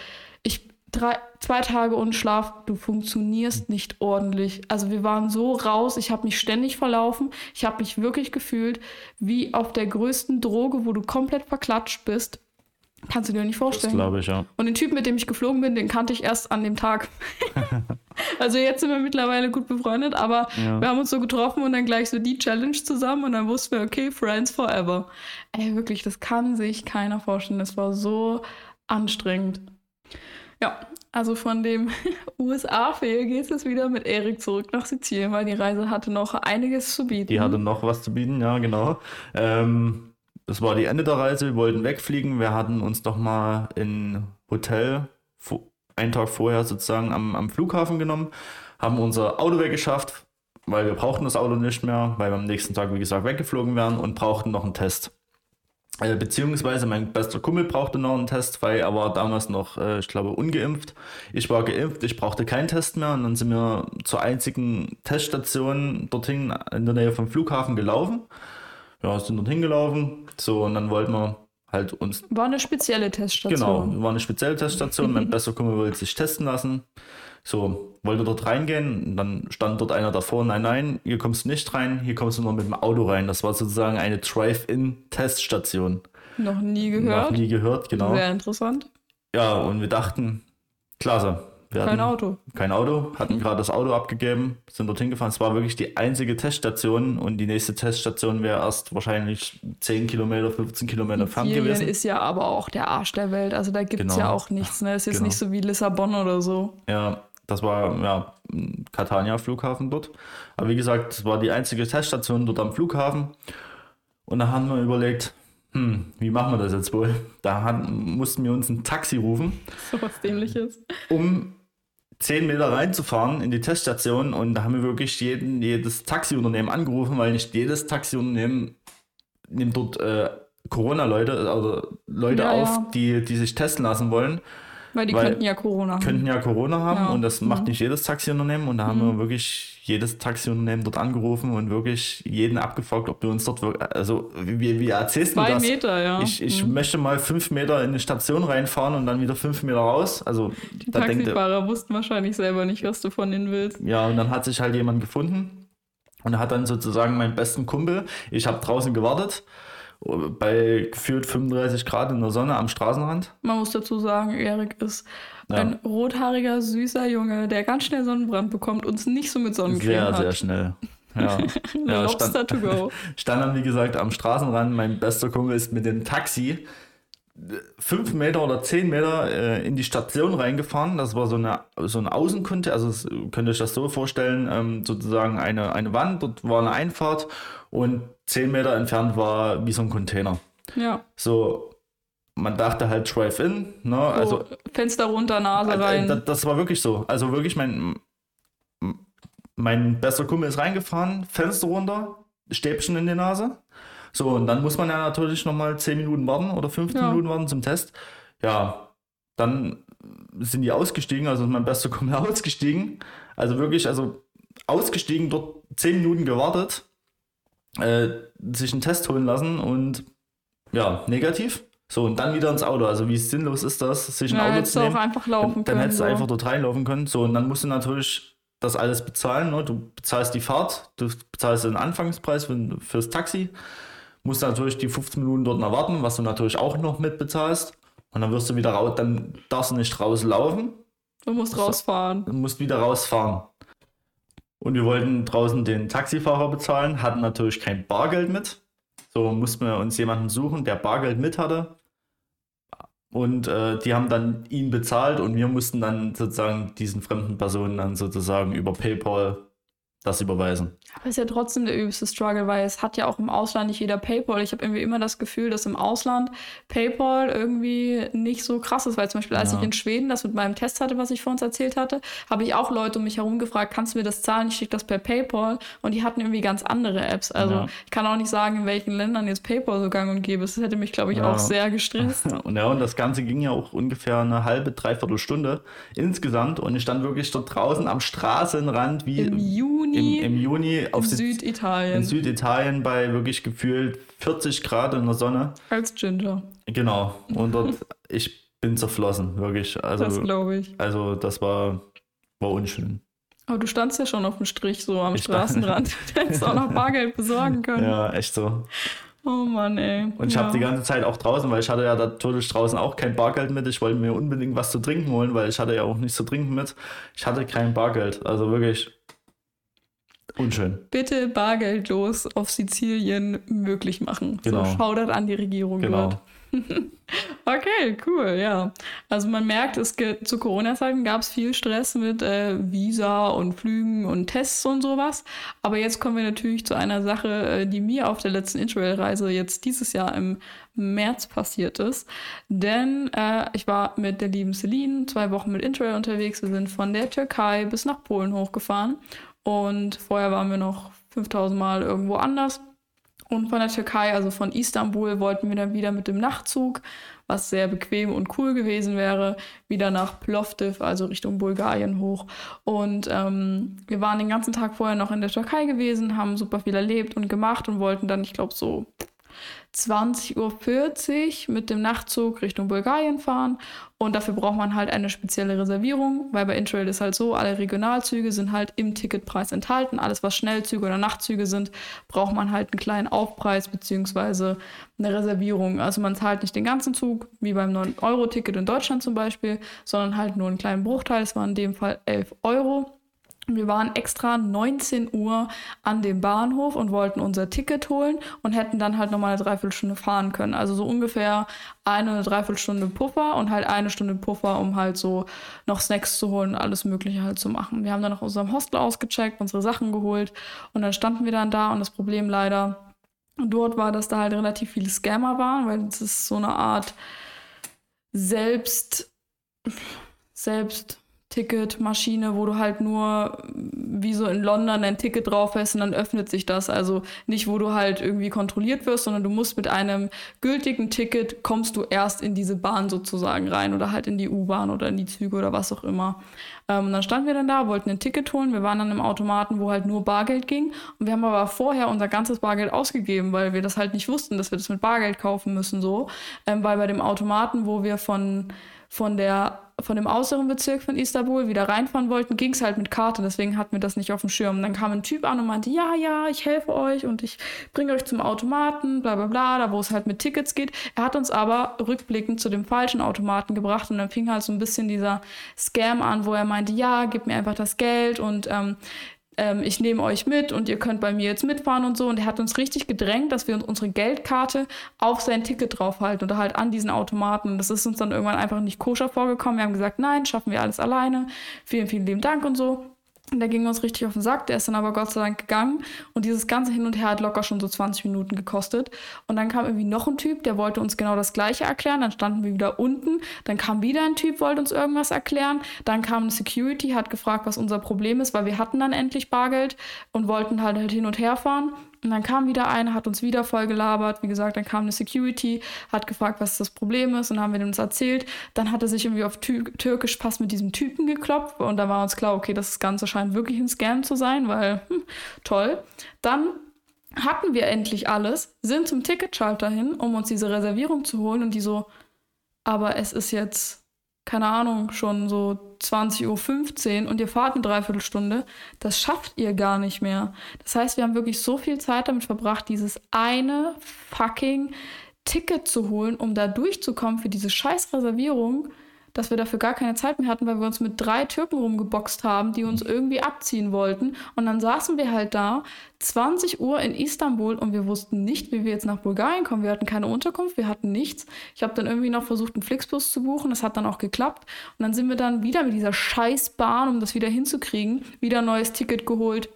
drei, zwei Tage ohne Schlaf, du funktionierst nicht ordentlich. Also wir waren so raus, ich habe mich ständig verlaufen. Ich habe mich wirklich gefühlt wie auf der größten Droge, wo du komplett verklatscht bist. Kannst du dir nicht vorstellen. Das glaube ich, ja. Und den Typ, mit dem ich geflogen bin, den kannte ich erst an dem Tag. also jetzt sind wir mittlerweile gut befreundet, aber ja. wir haben uns so getroffen und dann gleich so die Challenge zusammen und dann wussten wir, okay, Friends forever. Ey, wirklich, das kann sich keiner vorstellen. Das war so anstrengend. Ja, also von dem USA-Fail geht es wieder mit Erik zurück nach Sizilien, weil die Reise hatte noch einiges zu bieten. Die hatte noch was zu bieten, ja, genau. Ähm, das war die Ende der Reise, wir wollten wegfliegen. Wir hatten uns doch mal in Hotel einen Tag vorher sozusagen am, am Flughafen genommen, haben unser Auto weggeschafft, weil wir brauchten das Auto nicht mehr, weil wir am nächsten Tag, wie gesagt, weggeflogen wären und brauchten noch einen Test. Äh, beziehungsweise mein bester Kumpel brauchte noch einen Test, weil er war damals noch, äh, ich glaube, ungeimpft. Ich war geimpft, ich brauchte keinen Test mehr und dann sind wir zur einzigen Teststation dorthin in der Nähe vom Flughafen gelaufen. Ja, sind dorthin gelaufen. So, und dann wollten wir halt uns. War eine spezielle Teststation. Genau, war eine spezielle Teststation. mein bester Kumpel wollte sich testen lassen. So, wollte dort reingehen, dann stand dort einer davor, nein, nein, hier kommst du nicht rein, hier kommst du nur mit dem Auto rein. Das war sozusagen eine Drive-In-Teststation. Noch nie gehört. Noch nie gehört, genau. Sehr interessant. Ja, und wir dachten, klasse. Wir kein Auto. Kein Auto, hatten gerade das Auto abgegeben, sind dorthin gefahren. Es war wirklich die einzige Teststation und die nächste Teststation wäre erst wahrscheinlich 10 Kilometer, 15 Kilometer entfernt gewesen. ist ja aber auch der Arsch der Welt. Also da gibt es genau. ja auch nichts. Ne? ist jetzt genau. nicht so wie Lissabon oder so. Ja, das war ja Catania Flughafen dort. Aber wie gesagt, das war die einzige Teststation dort am Flughafen. Und da haben wir überlegt, hm, wie machen wir das jetzt wohl? Da haben, mussten wir uns ein Taxi rufen. So was dämliches. Um 10 Meter reinzufahren in die Teststation und da haben wir wirklich jeden, jedes Taxiunternehmen angerufen, weil nicht jedes Taxiunternehmen nimmt dort äh, Corona-Leute, also Leute ja, auf, ja. Die, die sich testen lassen wollen. Weil die Weil könnten ja Corona haben. Könnten ja Corona haben ja. und das mhm. macht nicht jedes Taxiunternehmen. Und da haben mhm. wir wirklich jedes Taxiunternehmen dort angerufen und wirklich jeden abgefragt, ob wir uns dort wirklich, also wie, wie erzählst du das? Meter, ja. Ich, ich mhm. möchte mal fünf Meter in eine Station reinfahren und dann wieder fünf Meter raus. Also die Taxifahrer denkt, wussten wahrscheinlich selber nicht, was du von denen willst. Ja, und dann hat sich halt jemand gefunden und hat dann sozusagen meinen besten Kumpel, ich habe draußen gewartet bei gefühlt 35 Grad in der Sonne am Straßenrand. Man muss dazu sagen, Erik ist ja. ein rothaariger, süßer Junge, der ganz schnell Sonnenbrand bekommt und es nicht so mit Sonnencreme sehr, hat. Sehr, sehr schnell. Ja. ja Lobster stand, to go. Stand dann, wie gesagt, am Straßenrand. Mein bester Kumpel ist mit dem Taxi fünf Meter oder zehn Meter äh, in die Station reingefahren. Das war so eine so ein Außenkunde, also es, könnt ihr euch das so vorstellen, ähm, sozusagen eine, eine Wand, dort war eine Einfahrt und zehn Meter entfernt war wie so ein Container. Ja. So, man dachte halt Drive-In, ne? Also Fenster runter, Nase also, rein. Das, das war wirklich so. Also wirklich mein mein bester Kumpel ist reingefahren, Fenster runter, Stäbchen in die Nase. So, und dann muss man ja natürlich nochmal 10 Minuten warten oder 15 ja. Minuten warten zum Test. Ja, dann sind die ausgestiegen, also ist mein bester Kumpel ausgestiegen. Also wirklich, also ausgestiegen, dort 10 Minuten gewartet, äh, sich einen Test holen lassen und ja, negativ. So, und dann wieder ins Auto. Also wie sinnlos ist das, sich ein ja, Auto zu nehmen? auch einfach laufen dann, dann können. hättest so. du einfach dort reinlaufen können. So, und dann musst du natürlich das alles bezahlen. Ne? Du bezahlst die Fahrt, du bezahlst den Anfangspreis für, fürs Taxi musst natürlich die 15 Minuten dort noch warten, was du natürlich auch noch mit bezahlst. Und dann wirst du wieder raus, dann darfst du nicht rauslaufen. Du musst rausfahren. Du musst wieder rausfahren. Und wir wollten draußen den Taxifahrer bezahlen, hatten natürlich kein Bargeld mit. So mussten wir uns jemanden suchen, der Bargeld mit hatte. Und äh, die haben dann ihn bezahlt und wir mussten dann sozusagen diesen fremden Personen dann sozusagen über PayPal das überweisen. Aber ist ja trotzdem der übelste Struggle, weil es hat ja auch im Ausland nicht jeder PayPal. Ich habe irgendwie immer das Gefühl, dass im Ausland PayPal irgendwie nicht so krass ist, weil zum Beispiel als ja. ich in Schweden das mit meinem Test hatte, was ich vor uns erzählt hatte, habe ich auch Leute um mich herum gefragt, kannst du mir das zahlen? Ich schicke das per PayPal und die hatten irgendwie ganz andere Apps. Also ja. ich kann auch nicht sagen, in welchen Ländern jetzt PayPal so gang und gäbe ist. Das hätte mich, glaube ich, ja. auch sehr gestresst. und ja, und das Ganze ging ja auch ungefähr eine halbe, dreiviertel Stunde insgesamt und ich stand wirklich dort draußen am Straßenrand wie im Juni, im, im Juni auf Süditalien. In Süditalien bei wirklich gefühlt 40 Grad in der Sonne. Als Ginger. Genau. Und dort, ich bin zerflossen, wirklich. Also, das glaube ich. Also, das war, war unschön. Aber du standst ja schon auf dem Strich so am ich Straßenrand. du hättest auch noch Bargeld besorgen können. Ja, echt so. Oh Mann, ey. Und ich ja. habe die ganze Zeit auch draußen, weil ich hatte ja natürlich draußen auch kein Bargeld mit. Ich wollte mir unbedingt was zu trinken holen, weil ich hatte ja auch nichts zu trinken mit. Ich hatte kein Bargeld. Also wirklich Unschön. Bitte bargeldlos auf Sizilien möglich machen. Genau. So schaudert an die Regierung genau. okay, cool, ja. Also man merkt, es zu Corona-Zeiten gab es viel Stress mit äh, Visa und Flügen und Tests und sowas. Aber jetzt kommen wir natürlich zu einer Sache, äh, die mir auf der letzten Interrail-Reise jetzt dieses Jahr im März passiert ist. Denn äh, ich war mit der lieben Celine zwei Wochen mit Interrail unterwegs. Wir sind von der Türkei bis nach Polen hochgefahren und vorher waren wir noch 5000 Mal irgendwo anders. Und von der Türkei, also von Istanbul, wollten wir dann wieder mit dem Nachtzug, was sehr bequem und cool gewesen wäre, wieder nach Plovdiv, also Richtung Bulgarien hoch. Und ähm, wir waren den ganzen Tag vorher noch in der Türkei gewesen, haben super viel erlebt und gemacht und wollten dann, ich glaube, so 20.40 Uhr mit dem Nachtzug Richtung Bulgarien fahren. Und dafür braucht man halt eine spezielle Reservierung, weil bei Intrail ist halt so, alle Regionalzüge sind halt im Ticketpreis enthalten. Alles, was Schnellzüge oder Nachtzüge sind, braucht man halt einen kleinen Aufpreis beziehungsweise eine Reservierung. Also man zahlt nicht den ganzen Zug, wie beim 9-Euro-Ticket in Deutschland zum Beispiel, sondern halt nur einen kleinen Bruchteil. Es waren in dem Fall 11 Euro. Wir waren extra 19 Uhr an dem Bahnhof und wollten unser Ticket holen und hätten dann halt nochmal eine Dreiviertelstunde fahren können. Also so ungefähr eine Dreiviertelstunde Puffer und halt eine Stunde Puffer, um halt so noch Snacks zu holen und alles Mögliche halt zu machen. Wir haben dann noch unserem Hostel ausgecheckt, unsere Sachen geholt und dann standen wir dann da und das Problem leider dort war, dass da halt relativ viele Scammer waren, weil es ist so eine Art selbst, selbst Ticketmaschine, wo du halt nur wie so in London ein Ticket drauf hast und dann öffnet sich das. Also nicht, wo du halt irgendwie kontrolliert wirst, sondern du musst mit einem gültigen Ticket kommst du erst in diese Bahn sozusagen rein oder halt in die U-Bahn oder in die Züge oder was auch immer. Ähm, und dann standen wir dann da, wollten ein Ticket holen. Wir waren dann im Automaten, wo halt nur Bargeld ging. Und wir haben aber vorher unser ganzes Bargeld ausgegeben, weil wir das halt nicht wussten, dass wir das mit Bargeld kaufen müssen so. Ähm, weil bei dem Automaten, wo wir von von der von dem äußeren Bezirk von Istanbul wieder reinfahren wollten, ging es halt mit Karte, deswegen hatten wir das nicht auf dem Schirm. Und dann kam ein Typ an und meinte, ja, ja, ich helfe euch und ich bringe euch zum Automaten, bla bla bla, da wo es halt mit Tickets geht. Er hat uns aber rückblickend zu dem falschen Automaten gebracht und dann fing halt so ein bisschen dieser Scam an, wo er meinte, ja, gib mir einfach das Geld und ähm, ähm, ich nehme euch mit und ihr könnt bei mir jetzt mitfahren und so. Und er hat uns richtig gedrängt, dass wir uns unsere Geldkarte auf sein Ticket draufhalten oder halt an diesen Automaten. Und das ist uns dann irgendwann einfach nicht koscher vorgekommen. Wir haben gesagt, nein, schaffen wir alles alleine. Vielen, vielen lieben Dank und so. Und der ging uns richtig auf den Sack, der ist dann aber Gott sei Dank gegangen. Und dieses ganze Hin und Her hat locker schon so 20 Minuten gekostet. Und dann kam irgendwie noch ein Typ, der wollte uns genau das Gleiche erklären. Dann standen wir wieder unten. Dann kam wieder ein Typ, wollte uns irgendwas erklären. Dann kam eine Security, hat gefragt, was unser Problem ist, weil wir hatten dann endlich Bargeld und wollten halt, halt hin und her fahren. Und dann kam wieder einer, hat uns wieder voll gelabert. Wie gesagt, dann kam eine Security, hat gefragt, was das Problem ist, und dann haben wir das erzählt. Dann hat er sich irgendwie auf Tür Türkisch Pass mit diesem Typen geklopft und da war uns klar, okay, das Ganze scheint wirklich ein Scam zu sein, weil hm, toll. Dann hatten wir endlich alles, sind zum Ticketschalter hin, um uns diese Reservierung zu holen und die so, aber es ist jetzt keine Ahnung, schon so 20.15 Uhr und ihr fahrt eine Dreiviertelstunde, das schafft ihr gar nicht mehr. Das heißt, wir haben wirklich so viel Zeit damit verbracht, dieses eine fucking Ticket zu holen, um da durchzukommen für diese scheiß Reservierung dass wir dafür gar keine Zeit mehr hatten, weil wir uns mit drei Türken rumgeboxt haben, die uns irgendwie abziehen wollten. Und dann saßen wir halt da, 20 Uhr in Istanbul und wir wussten nicht, wie wir jetzt nach Bulgarien kommen. Wir hatten keine Unterkunft, wir hatten nichts. Ich habe dann irgendwie noch versucht, einen Flixbus zu buchen. Das hat dann auch geklappt. Und dann sind wir dann wieder mit dieser Scheißbahn, um das wieder hinzukriegen, wieder ein neues Ticket geholt,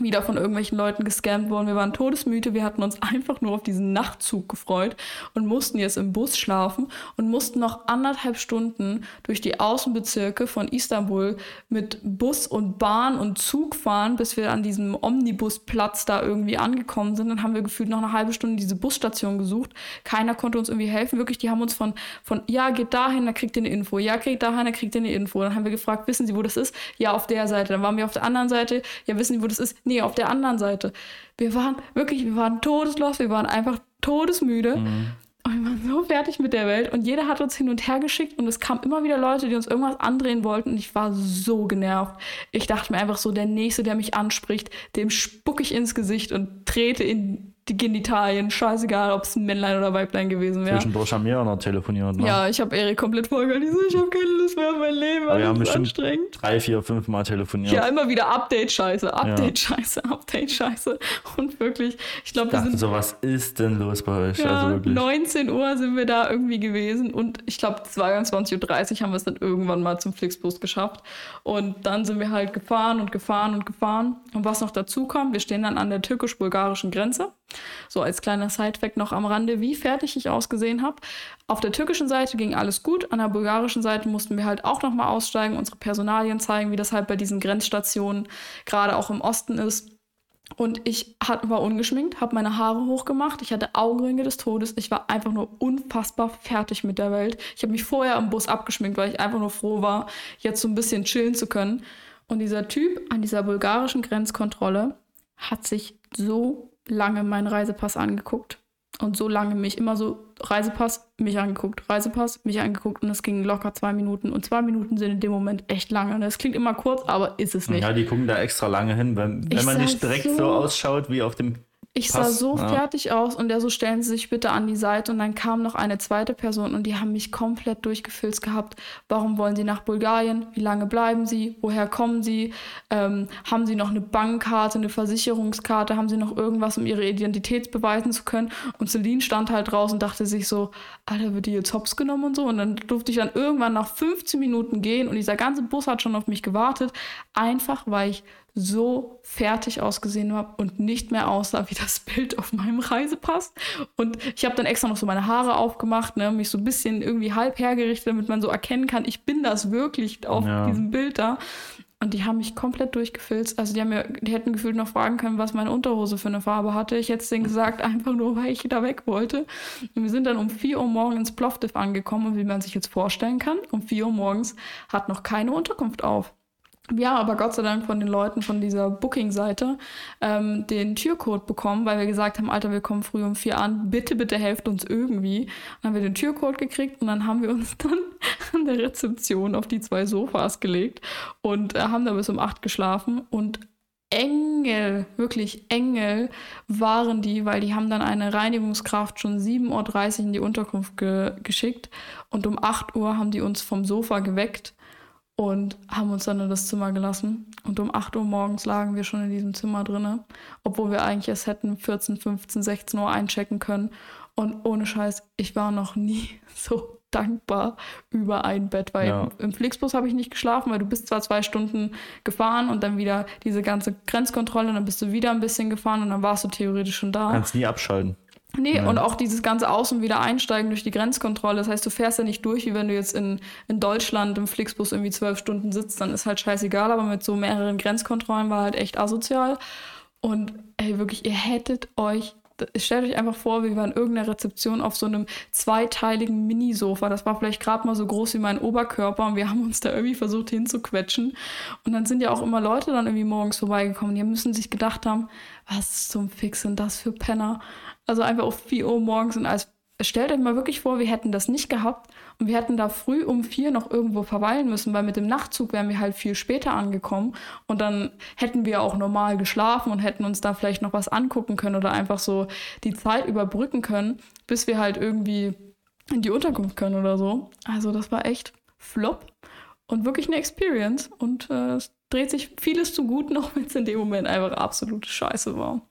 wieder von irgendwelchen Leuten gescampt worden. Wir waren todesmüde. Wir hatten uns einfach nur auf diesen Nachtzug gefreut und mussten jetzt im Bus schlafen und mussten noch anderthalb Stunden durch die Außenbezirke von Istanbul mit Bus und Bahn und Zug fahren, bis wir an diesem Omnibusplatz da irgendwie angekommen sind. Dann haben wir gefühlt noch eine halbe Stunde diese Busstation gesucht. Keiner konnte uns irgendwie helfen. Wirklich, die haben uns von, von ja, geht dahin, dann kriegt ihr eine Info. Ja, geht dahin, dann kriegt ihr eine Info. Dann haben wir gefragt, wissen Sie, wo das ist? Ja, auf der Seite. Dann waren wir auf der anderen Seite. Ja, wissen Sie, wo das ist? Nee, auf der anderen Seite. Wir waren wirklich, wir waren todeslos, wir waren einfach todesmüde. Mhm. Und wir waren so fertig mit der Welt. Und jeder hat uns hin und her geschickt und es kamen immer wieder Leute, die uns irgendwas andrehen wollten. Und ich war so genervt. Ich dachte mir einfach so, der Nächste, der mich anspricht, dem spucke ich ins Gesicht und trete in die Genitalien, scheißegal, ob es ein Männlein oder Weiblein gewesen wäre. Zwischendurch haben wir auch noch telefoniert. Ne? Ja, ich habe Erik komplett vollgehalten. Ich habe keine Lust mehr auf mein Leben. Aber wir haben bestimmt anstrengend. drei, vier, fünf Mal telefoniert. Ja, immer wieder Update-Scheiße, Update-Scheiße, Update-Scheiße. Und wirklich, ich glaube, wir sind. So, was ist denn los bei euch? Ja, also wirklich. 19 Uhr sind wir da irgendwie gewesen und ich glaube, 22.30 Uhr haben wir es dann irgendwann mal zum Flixbus geschafft. Und dann sind wir halt gefahren und gefahren und gefahren. Und was noch dazu kommt, wir stehen dann an der türkisch-bulgarischen Grenze. So als kleiner Sidefact noch am Rande, wie fertig ich ausgesehen habe. Auf der türkischen Seite ging alles gut, an der bulgarischen Seite mussten wir halt auch nochmal aussteigen, unsere Personalien zeigen, wie das halt bei diesen Grenzstationen gerade auch im Osten ist. Und ich war ungeschminkt, habe meine Haare hochgemacht, ich hatte Augenringe des Todes, ich war einfach nur unfassbar fertig mit der Welt. Ich habe mich vorher am Bus abgeschminkt, weil ich einfach nur froh war, jetzt so ein bisschen chillen zu können. Und dieser Typ an dieser bulgarischen Grenzkontrolle hat sich so lange meinen Reisepass angeguckt und so lange mich immer so Reisepass, mich angeguckt, Reisepass, mich angeguckt und es ging locker zwei Minuten. Und zwei Minuten sind in dem Moment echt lange. Und das klingt immer kurz, aber ist es nicht. Ja, die gucken da extra lange hin, wenn, wenn man nicht direkt so, so ausschaut wie auf dem ich sah so ja. fertig aus und der so, stellen Sie sich bitte an die Seite. Und dann kam noch eine zweite Person und die haben mich komplett durchgefilzt gehabt. Warum wollen Sie nach Bulgarien? Wie lange bleiben Sie? Woher kommen Sie? Ähm, haben Sie noch eine Bankkarte, eine Versicherungskarte? Haben Sie noch irgendwas, um Ihre Identität beweisen zu können? Und Celine stand halt draußen und dachte sich so, Alter, wird die jetzt hops genommen und so? Und dann durfte ich dann irgendwann nach 15 Minuten gehen und dieser ganze Bus hat schon auf mich gewartet. Einfach, weil ich so fertig ausgesehen habe und nicht mehr aussah wie das Bild auf meinem Reisepass. Und ich habe dann extra noch so meine Haare aufgemacht, ne, mich so ein bisschen irgendwie halb hergerichtet, damit man so erkennen kann, ich bin das wirklich auf ja. diesem Bild da. Und die haben mich komplett durchgefilzt. Also die haben mir, die hätten gefühlt noch fragen können, was meine Unterhose für eine Farbe hatte. Ich hätte es denen gesagt, einfach nur, weil ich da weg wollte. Und wir sind dann um 4 Uhr morgens ins Plovdiv angekommen und wie man sich jetzt vorstellen kann, um 4 Uhr morgens hat noch keine Unterkunft auf. Wir haben aber Gott sei Dank von den Leuten von dieser Booking-Seite ähm, den Türcode bekommen, weil wir gesagt haben, Alter, wir kommen früh um vier an, bitte, bitte helft uns irgendwie. Dann haben wir den Türcode gekriegt und dann haben wir uns dann an der Rezeption auf die zwei Sofas gelegt und äh, haben da bis um acht geschlafen und Engel, wirklich Engel waren die, weil die haben dann eine Reinigungskraft schon 7.30 Uhr in die Unterkunft ge geschickt und um 8 Uhr haben die uns vom Sofa geweckt und haben uns dann in das Zimmer gelassen. Und um 8 Uhr morgens lagen wir schon in diesem Zimmer drinne, obwohl wir eigentlich erst hätten 14, 15, 16 Uhr einchecken können. Und ohne Scheiß, ich war noch nie so dankbar über ein Bett, weil ja. im Flixbus habe ich nicht geschlafen, weil du bist zwar zwei Stunden gefahren und dann wieder diese ganze Grenzkontrolle, und dann bist du wieder ein bisschen gefahren und dann warst du theoretisch schon da. Kannst nie abschalten. Nee, ja. und auch dieses ganze Außen wieder einsteigen durch die Grenzkontrolle. Das heißt, du fährst ja nicht durch, wie wenn du jetzt in, in Deutschland im Flixbus irgendwie zwölf Stunden sitzt, dann ist halt scheißegal, aber mit so mehreren Grenzkontrollen war halt echt asozial. Und ey, wirklich, ihr hättet euch stellt euch einfach vor, wir waren in irgendeiner Rezeption auf so einem zweiteiligen Minisofa. Das war vielleicht gerade mal so groß wie mein Oberkörper und wir haben uns da irgendwie versucht hinzuquetschen. Und dann sind ja auch immer Leute dann irgendwie morgens vorbeigekommen. Die müssen sich gedacht haben, was zum Fix sind das für Penner? Also einfach auf 4 Uhr morgens und als stellt euch mal wirklich vor, wir hätten das nicht gehabt und wir hätten da früh um vier noch irgendwo verweilen müssen, weil mit dem Nachtzug wären wir halt viel später angekommen und dann hätten wir auch normal geschlafen und hätten uns da vielleicht noch was angucken können oder einfach so die Zeit überbrücken können, bis wir halt irgendwie in die Unterkunft können oder so. Also das war echt flop und wirklich eine Experience und äh, es dreht sich vieles zu gut, noch wenn es in dem Moment einfach absolute Scheiße war.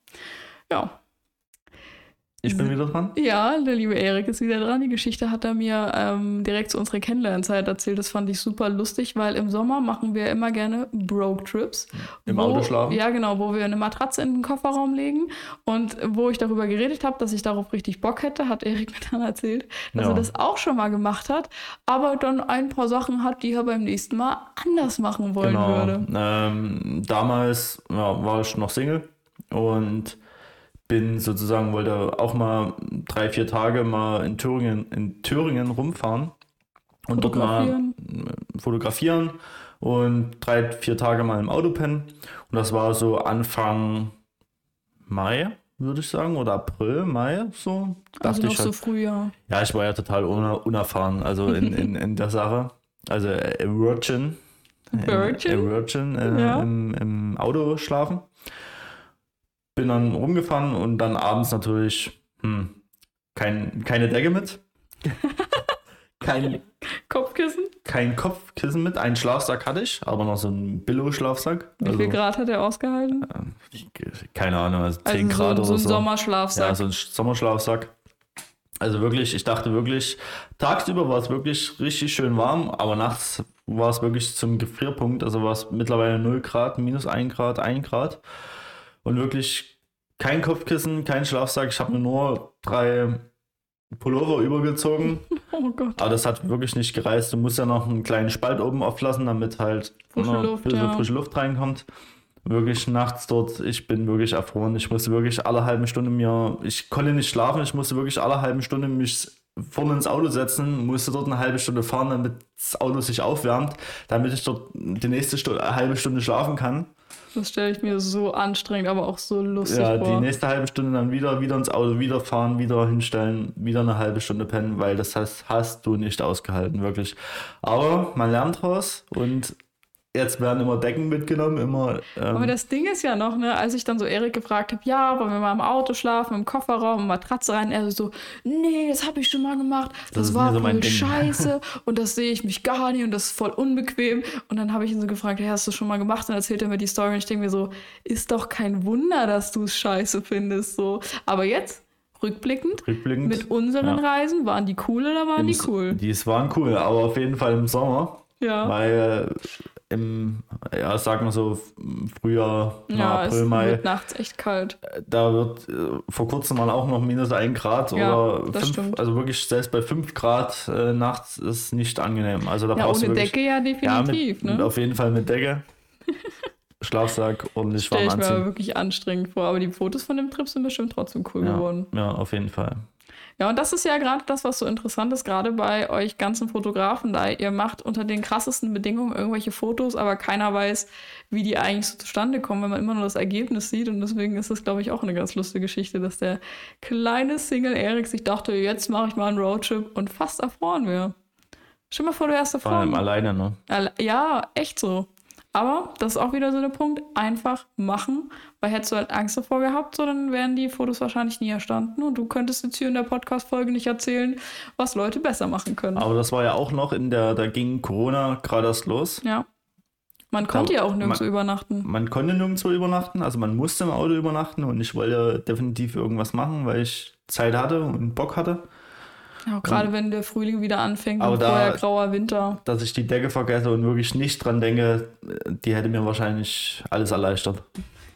Ja, ich bin wieder dran? Ja, der liebe Erik ist wieder dran. Die Geschichte hat er mir ähm, direkt zu unserer Kennenlernzeit erzählt. Das fand ich super lustig, weil im Sommer machen wir immer gerne Broke-Trips. Im wo, Auto schlafen? Ja, genau, wo wir eine Matratze in den Kofferraum legen. Und wo ich darüber geredet habe, dass ich darauf richtig Bock hätte, hat Erik mir dann erzählt, dass ja. er das auch schon mal gemacht hat, aber dann ein paar Sachen hat, die er beim nächsten Mal anders machen wollen genau. würde. Ähm, damals ja, war ich noch Single und bin sozusagen, wollte auch mal drei, vier Tage mal in Thüringen, in Thüringen rumfahren und dort mal fotografieren und drei, vier Tage mal im Auto pennen. Und das war so Anfang Mai, würde ich sagen, oder April, Mai, so. Also noch ich halt, so früh, ja. Ja, ich war ja total unerfahren, also in, in, in der Sache. Also äh, Virgin. Virgin? Virgin äh, ja. im, im Auto schlafen bin dann rumgefahren und dann abends natürlich hm, kein, keine Decke mit. kein Kopfkissen? Kein Kopfkissen mit. Einen Schlafsack hatte ich, aber noch so einen Billo-Schlafsack. Wie also, viel Grad hat er ausgehalten? Keine Ahnung, also 10 also Grad so, oder so. So ein Sommerschlafsack. Ja, so ein Sommerschlafsack. Also wirklich, ich dachte wirklich, tagsüber war es wirklich richtig schön warm, aber nachts war es wirklich zum Gefrierpunkt. Also war es mittlerweile 0 Grad, minus 1 Grad, 1 Grad und wirklich kein Kopfkissen, kein Schlafsack. Ich habe mir nur drei Pullover übergezogen. Oh Gott. Aber das hat wirklich nicht gereist. Du musst ja noch einen kleinen Spalt oben auflassen, damit halt frische Luft, ja. frische Luft reinkommt. Wirklich nachts dort, ich bin wirklich erfroren. Ich musste wirklich alle halben Stunde mir, ich konnte nicht schlafen, ich musste wirklich alle halben Stunde mich vorne ins Auto setzen, musste dort eine halbe Stunde fahren, damit das Auto sich aufwärmt, damit ich dort die nächste Stunde, halbe Stunde schlafen kann. Das stelle ich mir so anstrengend, aber auch so lustig ja, vor. Ja, die nächste halbe Stunde dann wieder, wieder ins Auto, wieder fahren, wieder hinstellen, wieder eine halbe Stunde pennen, weil das hast, hast du nicht ausgehalten, wirklich. Aber man lernt raus und Jetzt werden immer Decken mitgenommen, immer. Ähm Aber das Ding ist ja noch, ne, als ich dann so Erik gefragt habe, ja, wollen wir mal im Auto schlafen, im Kofferraum, Matratze rein, er so, nee, das habe ich schon mal gemacht, das, das war so voll scheiße und das sehe ich mich gar nicht und das ist voll unbequem. Und dann habe ich ihn so gefragt, hey, hast du schon mal gemacht? Und dann erzählt er mir die Story und ich denke mir so, ist doch kein Wunder, dass du es scheiße findest, so. Aber jetzt Rückblickend, Rückblickend, mit unseren ja. Reisen, waren die cool oder waren Im, die cool? Die waren cool, aber auf jeden Fall im Sommer. Ja. Weil im, ja, sagen wir so, Frühjahr, ja, April, Mai. Wird nachts echt kalt. Da wird äh, vor kurzem mal auch noch minus 1 Grad ja, oder 5, also wirklich selbst bei 5 Grad äh, nachts ist nicht angenehm. Also da ja, brauchst ohne du wirklich, Decke ja definitiv. Ja, mit, ne? Auf jeden Fall mit Decke. Schlafsack, ordentlich warm anziehen. Stell ich mir wirklich anstrengend vor, aber die Fotos von dem Trip sind bestimmt trotzdem cool geworden. Ja, auf jeden Fall. Ja, und das ist ja gerade das, was so interessant ist, gerade bei euch ganzen Fotografen da. Ihr macht unter den krassesten Bedingungen irgendwelche Fotos, aber keiner weiß, wie die eigentlich so zustande kommen, wenn man immer nur das Ergebnis sieht. Und deswegen ist das, glaube ich, auch eine ganz lustige Geschichte, dass der kleine Single Erik sich dachte, jetzt mache ich mal einen Roadtrip und fast erfroren wäre. Stell mal vor, du wärst erfroren. Vor allem alleine, ne? Ja, echt so. Aber das ist auch wieder so der Punkt, einfach machen, weil hättest du halt Angst davor gehabt, so dann wären die Fotos wahrscheinlich nie erstanden und du könntest jetzt hier in der Podcast-Folge nicht erzählen, was Leute besser machen können. Aber das war ja auch noch in der, da ging Corona gerade erst los. Ja. Man konnte da, ja auch nirgendwo man, übernachten. Man konnte nirgendwo übernachten, also man musste im Auto übernachten und ich wollte definitiv irgendwas machen, weil ich Zeit hatte und Bock hatte. Ja, gerade wenn der Frühling wieder anfängt aber und da, vorher grauer Winter. Dass ich die Decke vergesse und wirklich nicht dran denke, die hätte mir wahrscheinlich alles erleichtert.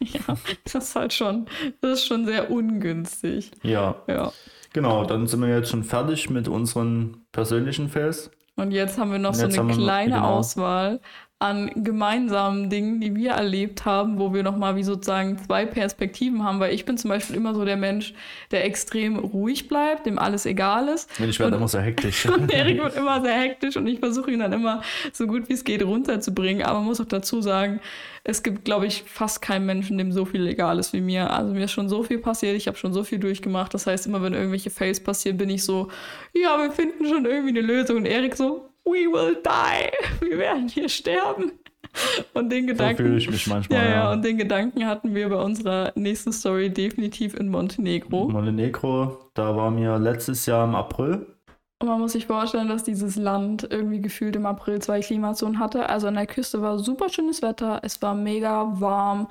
Ja, das ist halt schon, das ist schon sehr ungünstig. Ja. Ja. Genau, dann sind wir jetzt schon fertig mit unseren persönlichen Fails. Und jetzt haben wir noch so eine kleine genau. Auswahl an gemeinsamen Dingen, die wir erlebt haben, wo wir nochmal wie sozusagen zwei Perspektiven haben, weil ich bin zum Beispiel immer so der Mensch, der extrem ruhig bleibt, dem alles egal ist. Ich werde immer sehr hektisch. und Erik wird immer sehr hektisch und ich versuche ihn dann immer so gut wie es geht runterzubringen, aber man muss auch dazu sagen, es gibt, glaube ich, fast keinen Menschen, dem so viel egal ist wie mir. Also mir ist schon so viel passiert, ich habe schon so viel durchgemacht. Das heißt, immer wenn irgendwelche Fails passieren, bin ich so, ja, wir finden schon irgendwie eine Lösung. Und Erik so, we will die. Wir werden hier sterben. Und den Gedanken. So fühle ich mich manchmal. Ja, ja, und den Gedanken hatten wir bei unserer nächsten Story definitiv in Montenegro. Montenegro, da waren wir letztes Jahr im April. Und man muss sich vorstellen, dass dieses Land irgendwie gefühlt im April zwei Klimazonen hatte. Also an der Küste war super schönes Wetter, es war mega warm.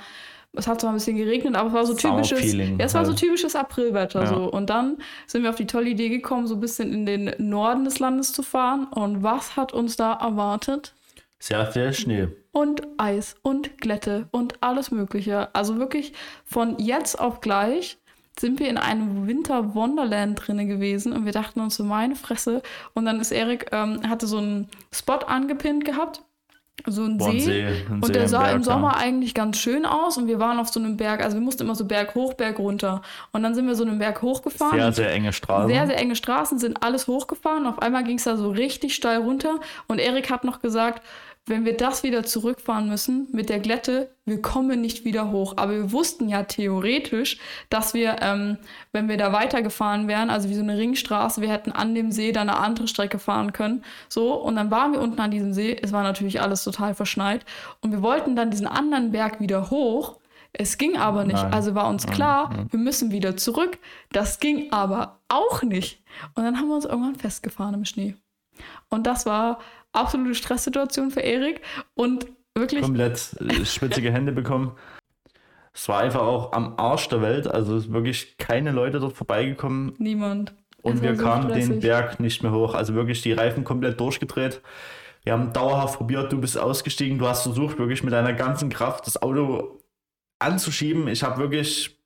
Es hat zwar ein bisschen geregnet, aber es war so typisches, ja, es war so halt. typisches Aprilwetter ja. so. Und dann sind wir auf die tolle Idee gekommen, so ein bisschen in den Norden des Landes zu fahren. Und was hat uns da erwartet? Sehr viel Schnee. Und Eis und Glätte und alles Mögliche. Also wirklich von jetzt auf gleich sind wir in einem Winter Wonderland drinne gewesen und wir dachten uns so meine Fresse. Und dann ist Erik ähm, hatte so einen Spot angepinnt gehabt so ein See. See ein und See der sah Berg, im Sommer ja. eigentlich ganz schön aus und wir waren auf so einem Berg, also wir mussten immer so Berg hoch, Berg runter. Und dann sind wir so einen Berg hochgefahren. Sehr, sehr enge Straßen. Sehr, sehr enge Straßen, sind alles hochgefahren. Auf einmal ging es da so richtig steil runter und Erik hat noch gesagt, wenn wir das wieder zurückfahren müssen mit der Glätte, wir kommen nicht wieder hoch. Aber wir wussten ja theoretisch, dass wir, ähm, wenn wir da weitergefahren wären, also wie so eine Ringstraße, wir hätten an dem See dann eine andere Strecke fahren können. So, und dann waren wir unten an diesem See. Es war natürlich alles total verschneit. Und wir wollten dann diesen anderen Berg wieder hoch. Es ging aber nicht. Nein. Also war uns klar, Nein. wir müssen wieder zurück. Das ging aber auch nicht. Und dann haben wir uns irgendwann festgefahren im Schnee. Und das war absolute Stresssituation für Erik und wirklich. Komplett äh, schwitzige Hände bekommen. Es war einfach auch am Arsch der Welt, also ist wirklich keine Leute dort vorbeigekommen. Niemand. Und wir so kamen stressig. den Berg nicht mehr hoch. Also wirklich die Reifen komplett durchgedreht. Wir haben dauerhaft probiert, du bist ausgestiegen, du hast versucht, wirklich mit deiner ganzen Kraft das Auto anzuschieben. Ich habe wirklich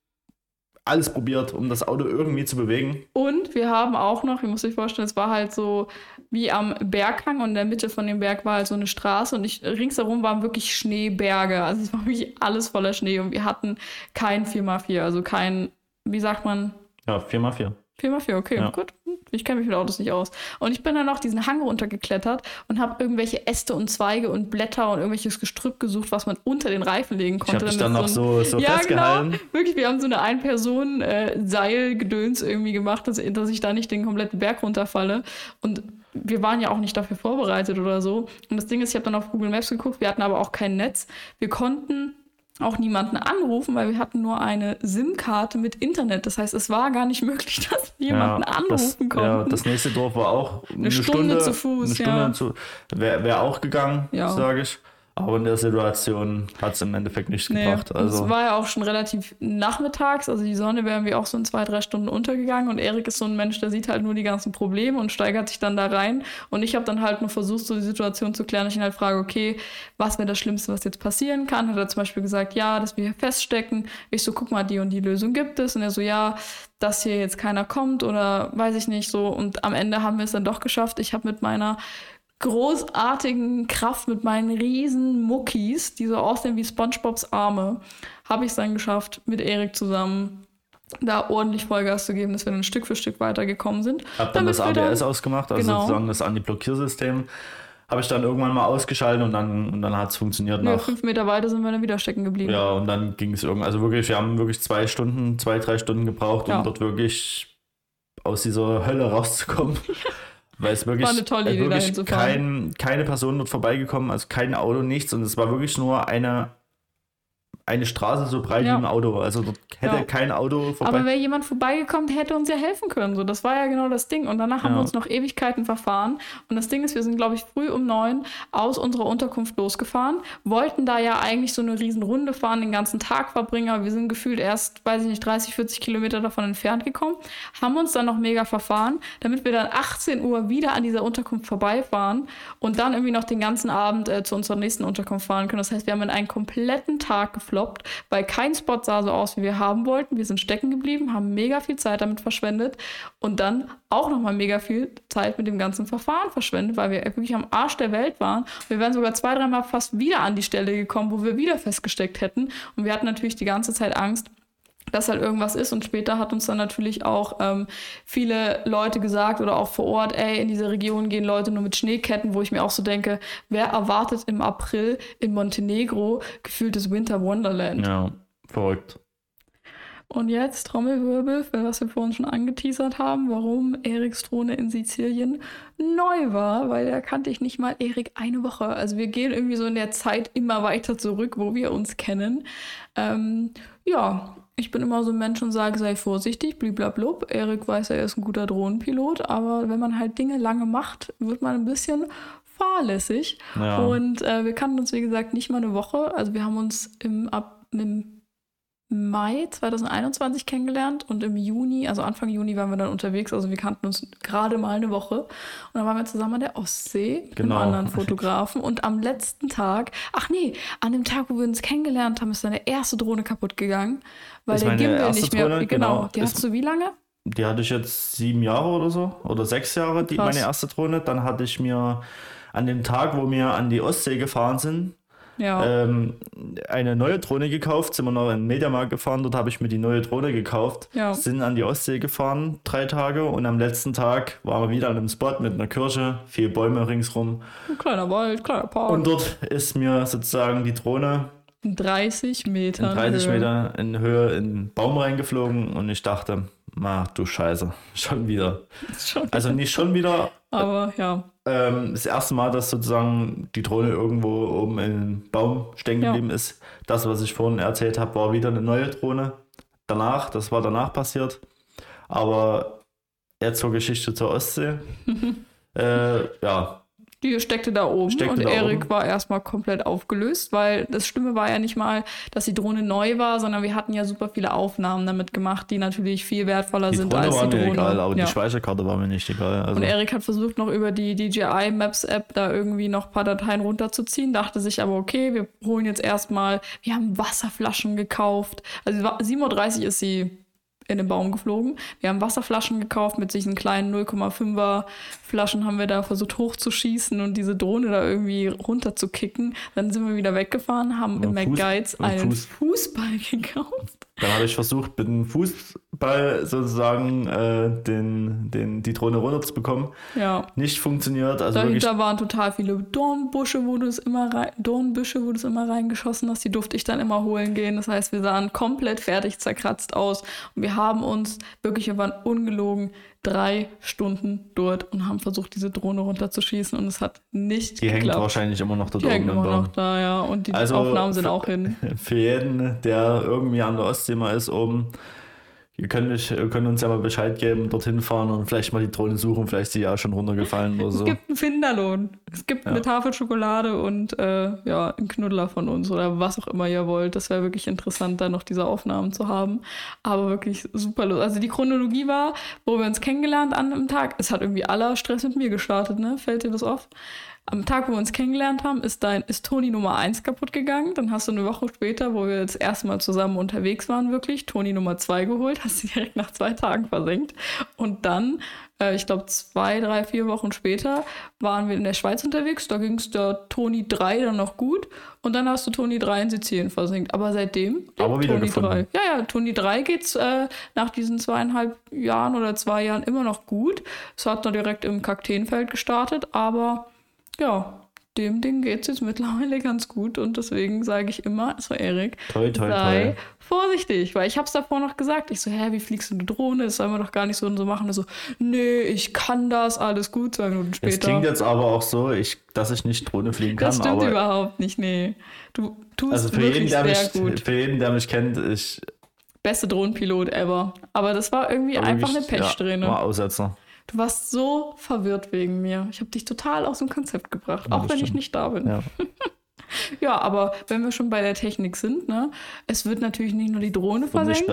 alles probiert, um das Auto irgendwie zu bewegen. Und wir haben auch noch, ich muss sich vorstellen, es war halt so wie am Berghang und in der Mitte von dem Berg war halt so eine Straße und ich, ringsherum waren wirklich Schneeberge. Also es war wirklich alles voller Schnee und wir hatten kein 4x4, also kein, wie sagt man? Ja, 4x4. 4x4, okay, ja. gut. Ich kenne mich mit Autos nicht aus. Und ich bin dann auch diesen Hang runtergeklettert und habe irgendwelche Äste und Zweige und Blätter und irgendwelches Gestrüpp gesucht, was man unter den Reifen legen konnte. Ich habe dann noch so, so, ja, festgehalten. Genau. Wirklich, wir haben so eine Ein-Personen-Seilgedöns äh, irgendwie gemacht, dass, dass ich da nicht den kompletten Berg runterfalle. Und wir waren ja auch nicht dafür vorbereitet oder so. Und das Ding ist, ich habe dann auf Google Maps geguckt, wir hatten aber auch kein Netz. Wir konnten auch niemanden anrufen, weil wir hatten nur eine SIM-Karte mit Internet. Das heißt, es war gar nicht möglich, dass wir jemanden ja, anrufen konnten. Ja, das nächste Dorf war auch eine, eine Stunde, Stunde, zu Fuß. Eine Stunde ja. zu, wäre wär auch gegangen, ja. sage ich. Aber in der Situation hat es im Endeffekt nichts nee, gebracht. Also. Es war ja auch schon relativ nachmittags, also die Sonne wäre irgendwie auch so in zwei, drei Stunden untergegangen und Erik ist so ein Mensch, der sieht halt nur die ganzen Probleme und steigert sich dann da rein. Und ich habe dann halt nur versucht, so die Situation zu klären. Ich ihn halt frage, okay, was wäre das Schlimmste, was jetzt passieren kann? Hat er zum Beispiel gesagt, ja, dass wir hier feststecken. Ich so, guck mal, die und die Lösung gibt es. Und er so, ja, dass hier jetzt keiner kommt oder weiß ich nicht so. Und am Ende haben wir es dann doch geschafft. Ich habe mit meiner großartigen Kraft mit meinen riesen Muckis, die so aussehen wie SpongeBobs Arme, habe ich es dann geschafft, mit Erik zusammen da ordentlich Vollgas zu geben, dass wir dann Stück für Stück weitergekommen sind. Hab dann das ABS dann, ausgemacht, also genau. sozusagen das Anti-Blockiersystem. Habe ich dann irgendwann mal ausgeschaltet und dann, und dann hat es funktioniert. Ja, nach fünf Meter weiter sind wir dann wieder stecken geblieben. Ja, und dann ging es irgendwie. Also wirklich, wir haben wirklich zwei Stunden, zwei, drei Stunden gebraucht, um ja. dort wirklich aus dieser Hölle rauszukommen. Weil es wirklich, war eine tolle Idee, wirklich kein, keine Person dort vorbeigekommen, also kein Auto, nichts. Und es war wirklich nur eine eine Straße so breit ja. wie ein Auto. Also dort hätte ja. kein Auto vorbei. Aber wäre jemand vorbeigekommen, hätte uns ja helfen können. So, das war ja genau das Ding. Und danach haben wir uns noch Ewigkeiten verfahren. Und das Ding ist, wir sind, glaube ich, früh um neun aus unserer Unterkunft losgefahren, wollten da ja eigentlich so eine riesen Runde fahren, den ganzen Tag verbringen, aber wir sind gefühlt erst, weiß ich nicht, 30, 40 Kilometer davon entfernt gekommen, haben uns dann noch mega verfahren, damit wir dann 18 Uhr wieder an dieser Unterkunft vorbeifahren und dann irgendwie noch den ganzen Abend äh, zu unserer nächsten Unterkunft fahren können. Das heißt, wir haben in einen kompletten Tag geflogen gefloppt, weil kein Spot sah so aus, wie wir haben wollten. Wir sind stecken geblieben, haben mega viel Zeit damit verschwendet und dann auch nochmal mega viel Zeit mit dem ganzen Verfahren verschwendet, weil wir wirklich am Arsch der Welt waren. wir wären sogar zwei, dreimal fast wieder an die Stelle gekommen, wo wir wieder festgesteckt hätten. Und wir hatten natürlich die ganze Zeit Angst, dass halt irgendwas ist. Und später hat uns dann natürlich auch ähm, viele Leute gesagt oder auch vor Ort, ey, in diese Region gehen Leute nur mit Schneeketten, wo ich mir auch so denke, wer erwartet im April in Montenegro gefühltes Winter Wonderland? Ja, verrückt. Und jetzt Trommelwirbel, für was wir vorhin schon angeteasert haben, warum Eriks Drohne in Sizilien neu war, weil da kannte ich nicht mal Erik eine Woche. Also wir gehen irgendwie so in der Zeit immer weiter zurück, wo wir uns kennen. Ähm, ja, ich bin immer so ein Mensch und sage, sei vorsichtig, bliblablub. Erik weiß, er ist ein guter Drohnenpilot, aber wenn man halt Dinge lange macht, wird man ein bisschen fahrlässig. Ja. Und äh, wir kannten uns, wie gesagt, nicht mal eine Woche. Also wir haben uns im, ab, im Mai 2021 kennengelernt und im Juni, also Anfang Juni waren wir dann unterwegs, also wir kannten uns gerade mal eine Woche. Und dann waren wir zusammen an der Ostsee genau. mit einem genau. anderen Fotografen. Und am letzten Tag, ach nee, an dem Tag, wo wir uns kennengelernt haben, ist seine erste Drohne kaputt gegangen, weil der Gimbal nicht mehr, Drohne, genau, genau, die hast du wie lange? Die hatte ich jetzt sieben Jahre oder so. Oder sechs Jahre, die, meine erste Drohne, dann hatte ich mir an dem Tag, wo wir an die Ostsee gefahren sind, ja. ähm, eine neue Drohne gekauft, sind wir noch in den Mediamarkt gefahren, dort habe ich mir die neue Drohne gekauft, ja. sind an die Ostsee gefahren, drei Tage und am letzten Tag waren wir wieder an einem Spot mit einer Kirche, viele Bäume ringsrum. Ein kleiner Wald, kleiner Park. Und dort ist mir sozusagen die Drohne 30 Meter. In 30 Höhe. Meter in Höhe in den Baum reingeflogen und ich dachte, ach du Scheiße, schon wieder. Schon wieder. Also nicht schon wieder. Aber ja. Ähm, das erste Mal, dass sozusagen die Drohne irgendwo oben im Baum stecken geblieben ja. ist. Das, was ich vorhin erzählt habe, war wieder eine neue Drohne. Danach, das war danach passiert. Aber jetzt zur Geschichte zur Ostsee. äh, ja, die steckte da oben steckte und Erik war erstmal komplett aufgelöst, weil das Stimme war ja nicht mal, dass die Drohne neu war, sondern wir hatten ja super viele Aufnahmen damit gemacht, die natürlich viel wertvoller die sind Drohne als die Drohne. Mir egal, aber ja. die Speicherkarte war mir nicht egal. Also. Und Erik hat versucht noch über die DJI Maps App da irgendwie noch ein paar Dateien runterzuziehen, dachte sich aber okay, wir holen jetzt erstmal, wir haben Wasserflaschen gekauft. Also 7.30 Uhr ist sie in den Baum geflogen. Wir haben Wasserflaschen gekauft mit diesen kleinen 0,5er Flaschen haben wir da versucht hochzuschießen und diese Drohne da irgendwie runterzukicken. Dann sind wir wieder weggefahren, haben im McGuides einen Fuß. Fußball gekauft. Dann habe ich versucht, mit dem Fußball sozusagen äh, den, den, die Drohne runterzubekommen. Ja. Nicht funktioniert. Also Dahinter waren total viele Dornbusche, wo du es immer rein, Dornbüsche, wo du es immer reingeschossen hast. Die durfte ich dann immer holen gehen. Das heißt, wir sahen komplett fertig zerkratzt aus. Und wir haben uns wirklich, wir waren ungelogen, drei Stunden dort und haben versucht, diese Drohne runterzuschießen und es hat nicht die geklappt. Die hängt wahrscheinlich immer noch da Die hängt immer noch da, ja. Und die also Aufnahmen sind für, auch hin. Für jeden, der irgendwie an der Ostsee mal ist, oben Ihr könnt, mich, könnt uns ja mal Bescheid geben, dorthin fahren und vielleicht mal die Drohne suchen. Vielleicht ist die ja schon runtergefallen oder so. Es gibt einen Finderlohn. Es gibt ja. eine Tafel Schokolade und äh, ja, einen Knuddler von uns oder was auch immer ihr wollt. Das wäre wirklich interessant, da noch diese Aufnahmen zu haben. Aber wirklich super los. Also die Chronologie war, wo wir uns kennengelernt an einem Tag. Es hat irgendwie aller Stress mit mir gestartet, ne? Fällt dir das auf? Am Tag, wo wir uns kennengelernt haben, ist dein ist Toni Nummer 1 kaputt gegangen. Dann hast du eine Woche später, wo wir das erste Mal zusammen unterwegs waren, wirklich Toni Nummer 2 geholt, hast sie direkt nach zwei Tagen versenkt. Und dann äh, ich glaube, zwei, drei, vier Wochen später waren wir in der Schweiz unterwegs. Da ging es der Toni 3 dann noch gut. Und dann hast du Toni 3 in Sizilien versinkt. Aber seitdem Aber wieder Toni gefunden. 3. Ja, ja, Toni 3 geht's äh, nach diesen zweieinhalb Jahren oder zwei Jahren immer noch gut. Es hat da direkt im Kakteenfeld gestartet, aber ja, dem Ding geht's jetzt mittlerweile ganz gut und deswegen sage ich immer, so Erik, Toi, toi, sei toi. vorsichtig, weil ich habe es davor noch gesagt. Ich so, hä, wie fliegst du eine Drohne? Das soll man doch gar nicht so und so machen. Und so, nee, ich kann das, alles gut, zwei Minuten Es später. klingt jetzt aber auch so, ich, dass ich nicht Drohne fliegen kann. das stimmt überhaupt nicht, nee. Du tust also für jeden, der mich, gut. für jeden, der mich kennt, ich Beste Drohnenpilot ever. Aber das war irgendwie einfach eine Pechsträhne. Ja, war Aussetzer. Du warst so verwirrt wegen mir. Ich habe dich total aus dem Konzept gebracht, Ja, auch wenn ich stimmt. nicht da bin. Ja. Ja, aber wenn wir schon bei der Technik sind, ne, es wird natürlich nicht nur die Drohne nicht versenkt,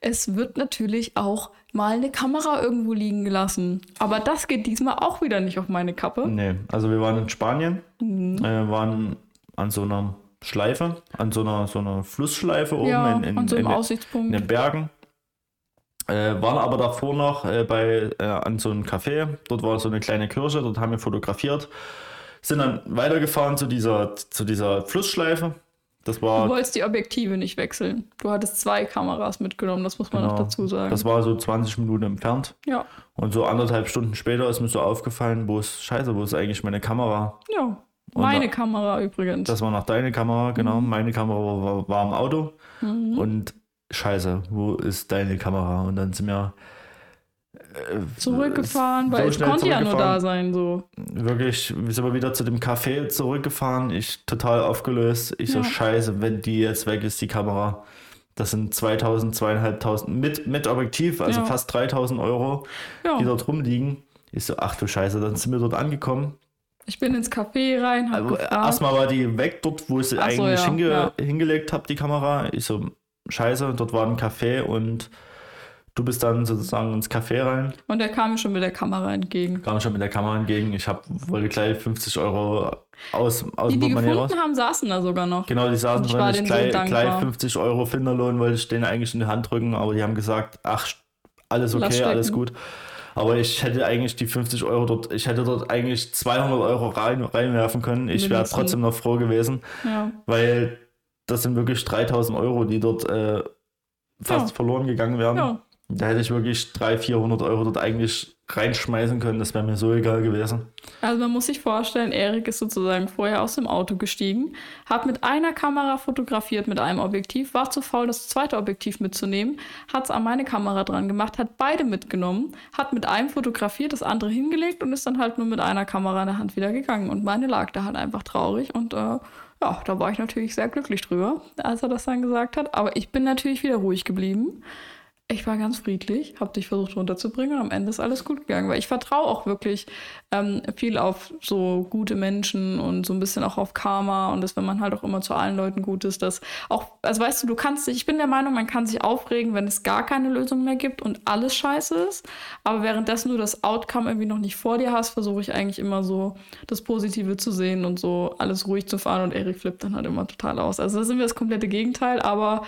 es wird natürlich auch mal eine Kamera irgendwo liegen gelassen. Aber das geht diesmal auch wieder nicht auf meine Kappe. Nee, also wir waren in Spanien, Mhm. äh, waren an so einer Schleife, an so einer, so einer Flussschleife oben ja, in, in, so in, in den Bergen. Äh, waren aber davor noch äh, bei, äh, an so einem Café. Dort war so eine kleine Kirche, dort haben wir fotografiert. Sind dann weitergefahren zu dieser, zu dieser Flussschleife. Das Du war, wolltest die Objektive nicht wechseln. Du hattest zwei Kameras mitgenommen, das muss man Genau. noch dazu sagen. das war so 20 Minuten entfernt. ja, Und so anderthalb Stunden später ist mir so aufgefallen, wo ist, scheiße, wo ist eigentlich meine Kamera? ja. Und Meine da- Kamera übrigens. Das war noch deine Kamera, genau. Mhm. Meine Kamera war, war im Auto. Und scheiße, wo ist deine Kamera? Und dann sind wir zurückgefahren, so weil schnell konnte ja nur da zurückgefahren. sein, so. wirklich, wir sind wir wieder zu dem Café zurückgefahren. Ich total aufgelöst. Ich so, Ja. scheiße, wenn die jetzt weg ist, die Kamera. Das sind 2000, 2500 mit, mit Objektiv, also Ja. fast 3000 Euro, die Ja, dort rumliegen. Ich so, ach du Scheiße, dann sind wir dort angekommen. ich bin ins Café rein, hab Also, erstmal war die weg, dort, wo ich sie Ach so, eigentlich ja, hinge hingelegt habe, die Kamera. Ich so, scheiße, dort war ein Café und du bist dann sozusagen ins Café rein, Und er kam mir schon mit der Kamera entgegen. kam schon mit der Kamera entgegen. Ich hab, wollte gleich 50 Euro aus, aus Die, dem die raus. gefunden haben, saßen da sogar noch. Genau, die saßen Ich drin. war Ich denen so gleich, dankbar. gleich 50 Euro Finderlohn wollte ich denen eigentlich in die Hand drücken, aber die haben gesagt, ach, alles okay, alles gut. Aber ich hätte eigentlich die 50 Euro dort, ich hätte dort eigentlich 200 Euro rein, reinwerfen können. Ich wäre trotzdem noch froh gewesen. Ja. weil das sind wirklich 3000 Euro, die dort äh, fast Ja. verloren gegangen wären. ja. Da hätte ich wirklich 300, 400 Euro dort eigentlich reinschmeißen können. Das wäre mir so egal gewesen. Also man muss sich vorstellen, Erik ist sozusagen vorher aus dem Auto gestiegen, hat mit einer Kamera fotografiert mit einem Objektiv, war zu faul, das zweite Objektiv mitzunehmen, hat es an meine Kamera dran gemacht, hat beide mitgenommen, hat mit einem fotografiert, das andere hingelegt und ist dann halt nur mit einer Kamera in der Hand wieder gegangen. Und meine lag da halt einfach traurig und äh, ja, da war ich natürlich sehr glücklich drüber, als er das dann gesagt hat. Aber ich bin natürlich wieder ruhig geblieben. Ich war ganz friedlich, habe dich versucht runterzubringen und am Ende ist alles gut gegangen, weil ich vertraue auch wirklich ähm, viel auf so gute Menschen und so ein bisschen auch auf Karma und dass wenn man halt auch immer zu allen Leuten gut ist, dass auch, also weißt du, du kannst dich, ich bin der Meinung, man kann sich aufregen, wenn es gar keine Lösung mehr gibt und alles scheiße ist, aber währenddessen du das Outcome irgendwie noch nicht vor dir hast, versuche ich eigentlich immer so das Positive zu sehen und so alles ruhig zu fahren und Erik flippt dann halt immer total aus. Also da sind wir das komplette Gegenteil, aber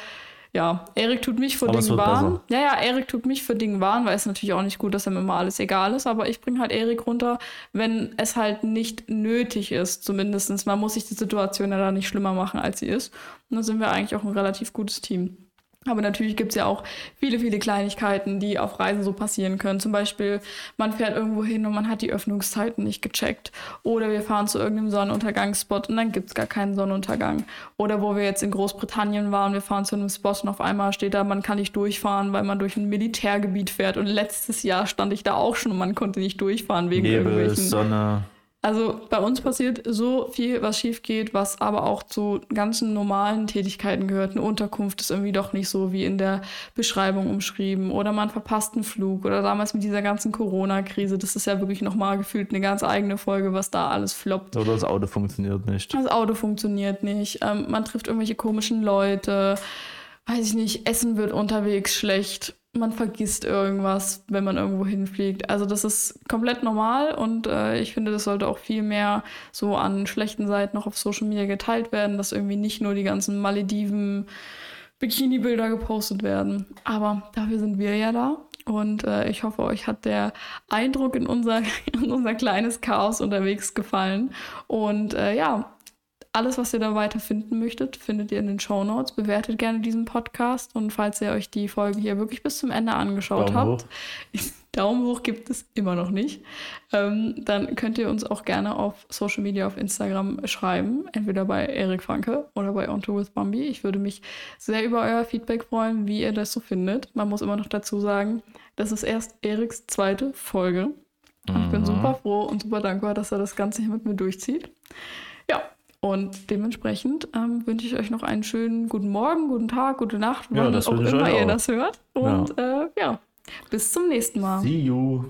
ja, Erik tut mich vor Aber Dingen besser. Ja, ja, Erik tut mich für Dingen warnen, weil es natürlich auch nicht gut, dass ihm immer alles egal ist. Aber ich bringe halt Erik runter, wenn es halt nicht nötig ist. Zumindestens Man muss sich die Situation ja da nicht schlimmer machen, als sie ist. Und dann sind wir eigentlich auch ein relativ gutes Team. Aber natürlich gibt es ja auch viele, viele Kleinigkeiten, die auf Reisen so passieren können. Zum Beispiel, man fährt irgendwo hin und man hat die Öffnungszeiten nicht gecheckt. Oder wir fahren zu irgendeinem Sonnenuntergangsspot und dann gibt es gar keinen Sonnenuntergang. Oder wo wir jetzt in Großbritannien waren, wir fahren zu einem Spot und auf einmal steht da, man kann nicht durchfahren, weil man durch ein Militärgebiet fährt. Und letztes Jahr stand ich da auch schon und man konnte nicht durchfahren wegen Nebel, irgendwelchen Sonne. Also bei uns passiert so viel, was schief geht, was aber auch zu ganzen normalen Tätigkeiten gehört. Eine Unterkunft ist irgendwie doch nicht so wie in der Beschreibung umschrieben. Oder man verpasst einen Flug. Oder damals mit dieser ganzen Corona-Krise. Das ist ja wirklich nochmal gefühlt eine ganz eigene Folge, was da alles floppt. Oder das Auto funktioniert nicht. Das Auto funktioniert nicht. Ähm, man trifft irgendwelche komischen Leute. Weiß ich nicht, Essen wird unterwegs schlecht. Man vergisst irgendwas, wenn man irgendwo hinfliegt. Also das ist komplett normal und äh, ich finde, das sollte auch viel mehr so an schlechten Seiten noch auf Social Media geteilt werden, dass irgendwie nicht nur die ganzen Malediven Bikini-Bilder gepostet werden. Aber dafür sind wir ja da. Und äh, ich hoffe, euch hat der Eindruck in unser, in unser kleines Chaos unterwegs gefallen. Und äh, ja, alles, was ihr da weiter finden möchtet, findet ihr in den Show Notes. Bewertet gerne diesen Podcast und falls ihr euch die Folge hier wirklich bis zum Ende angeschaut Daumen habt, hoch. Daumen hoch gibt es immer noch nicht, ähm, dann könnt ihr uns auch gerne auf Social Media, auf Instagram schreiben, entweder bei Erik Franke oder bei On Tour with Bambi. Ich würde mich sehr über euer Feedback freuen, wie ihr das so findet. Man muss immer noch dazu sagen, das ist erst Eriks zweite Folge. Und ich bin mhm. super froh und super dankbar, dass er das Ganze hier mit mir durchzieht. Und dementsprechend ähm, wünsche ich euch noch einen schönen guten Morgen, guten Tag, gute Nacht, wann ja, auch immer ihr das hört. Und ja. Äh, ja, bis zum nächsten Mal. See you.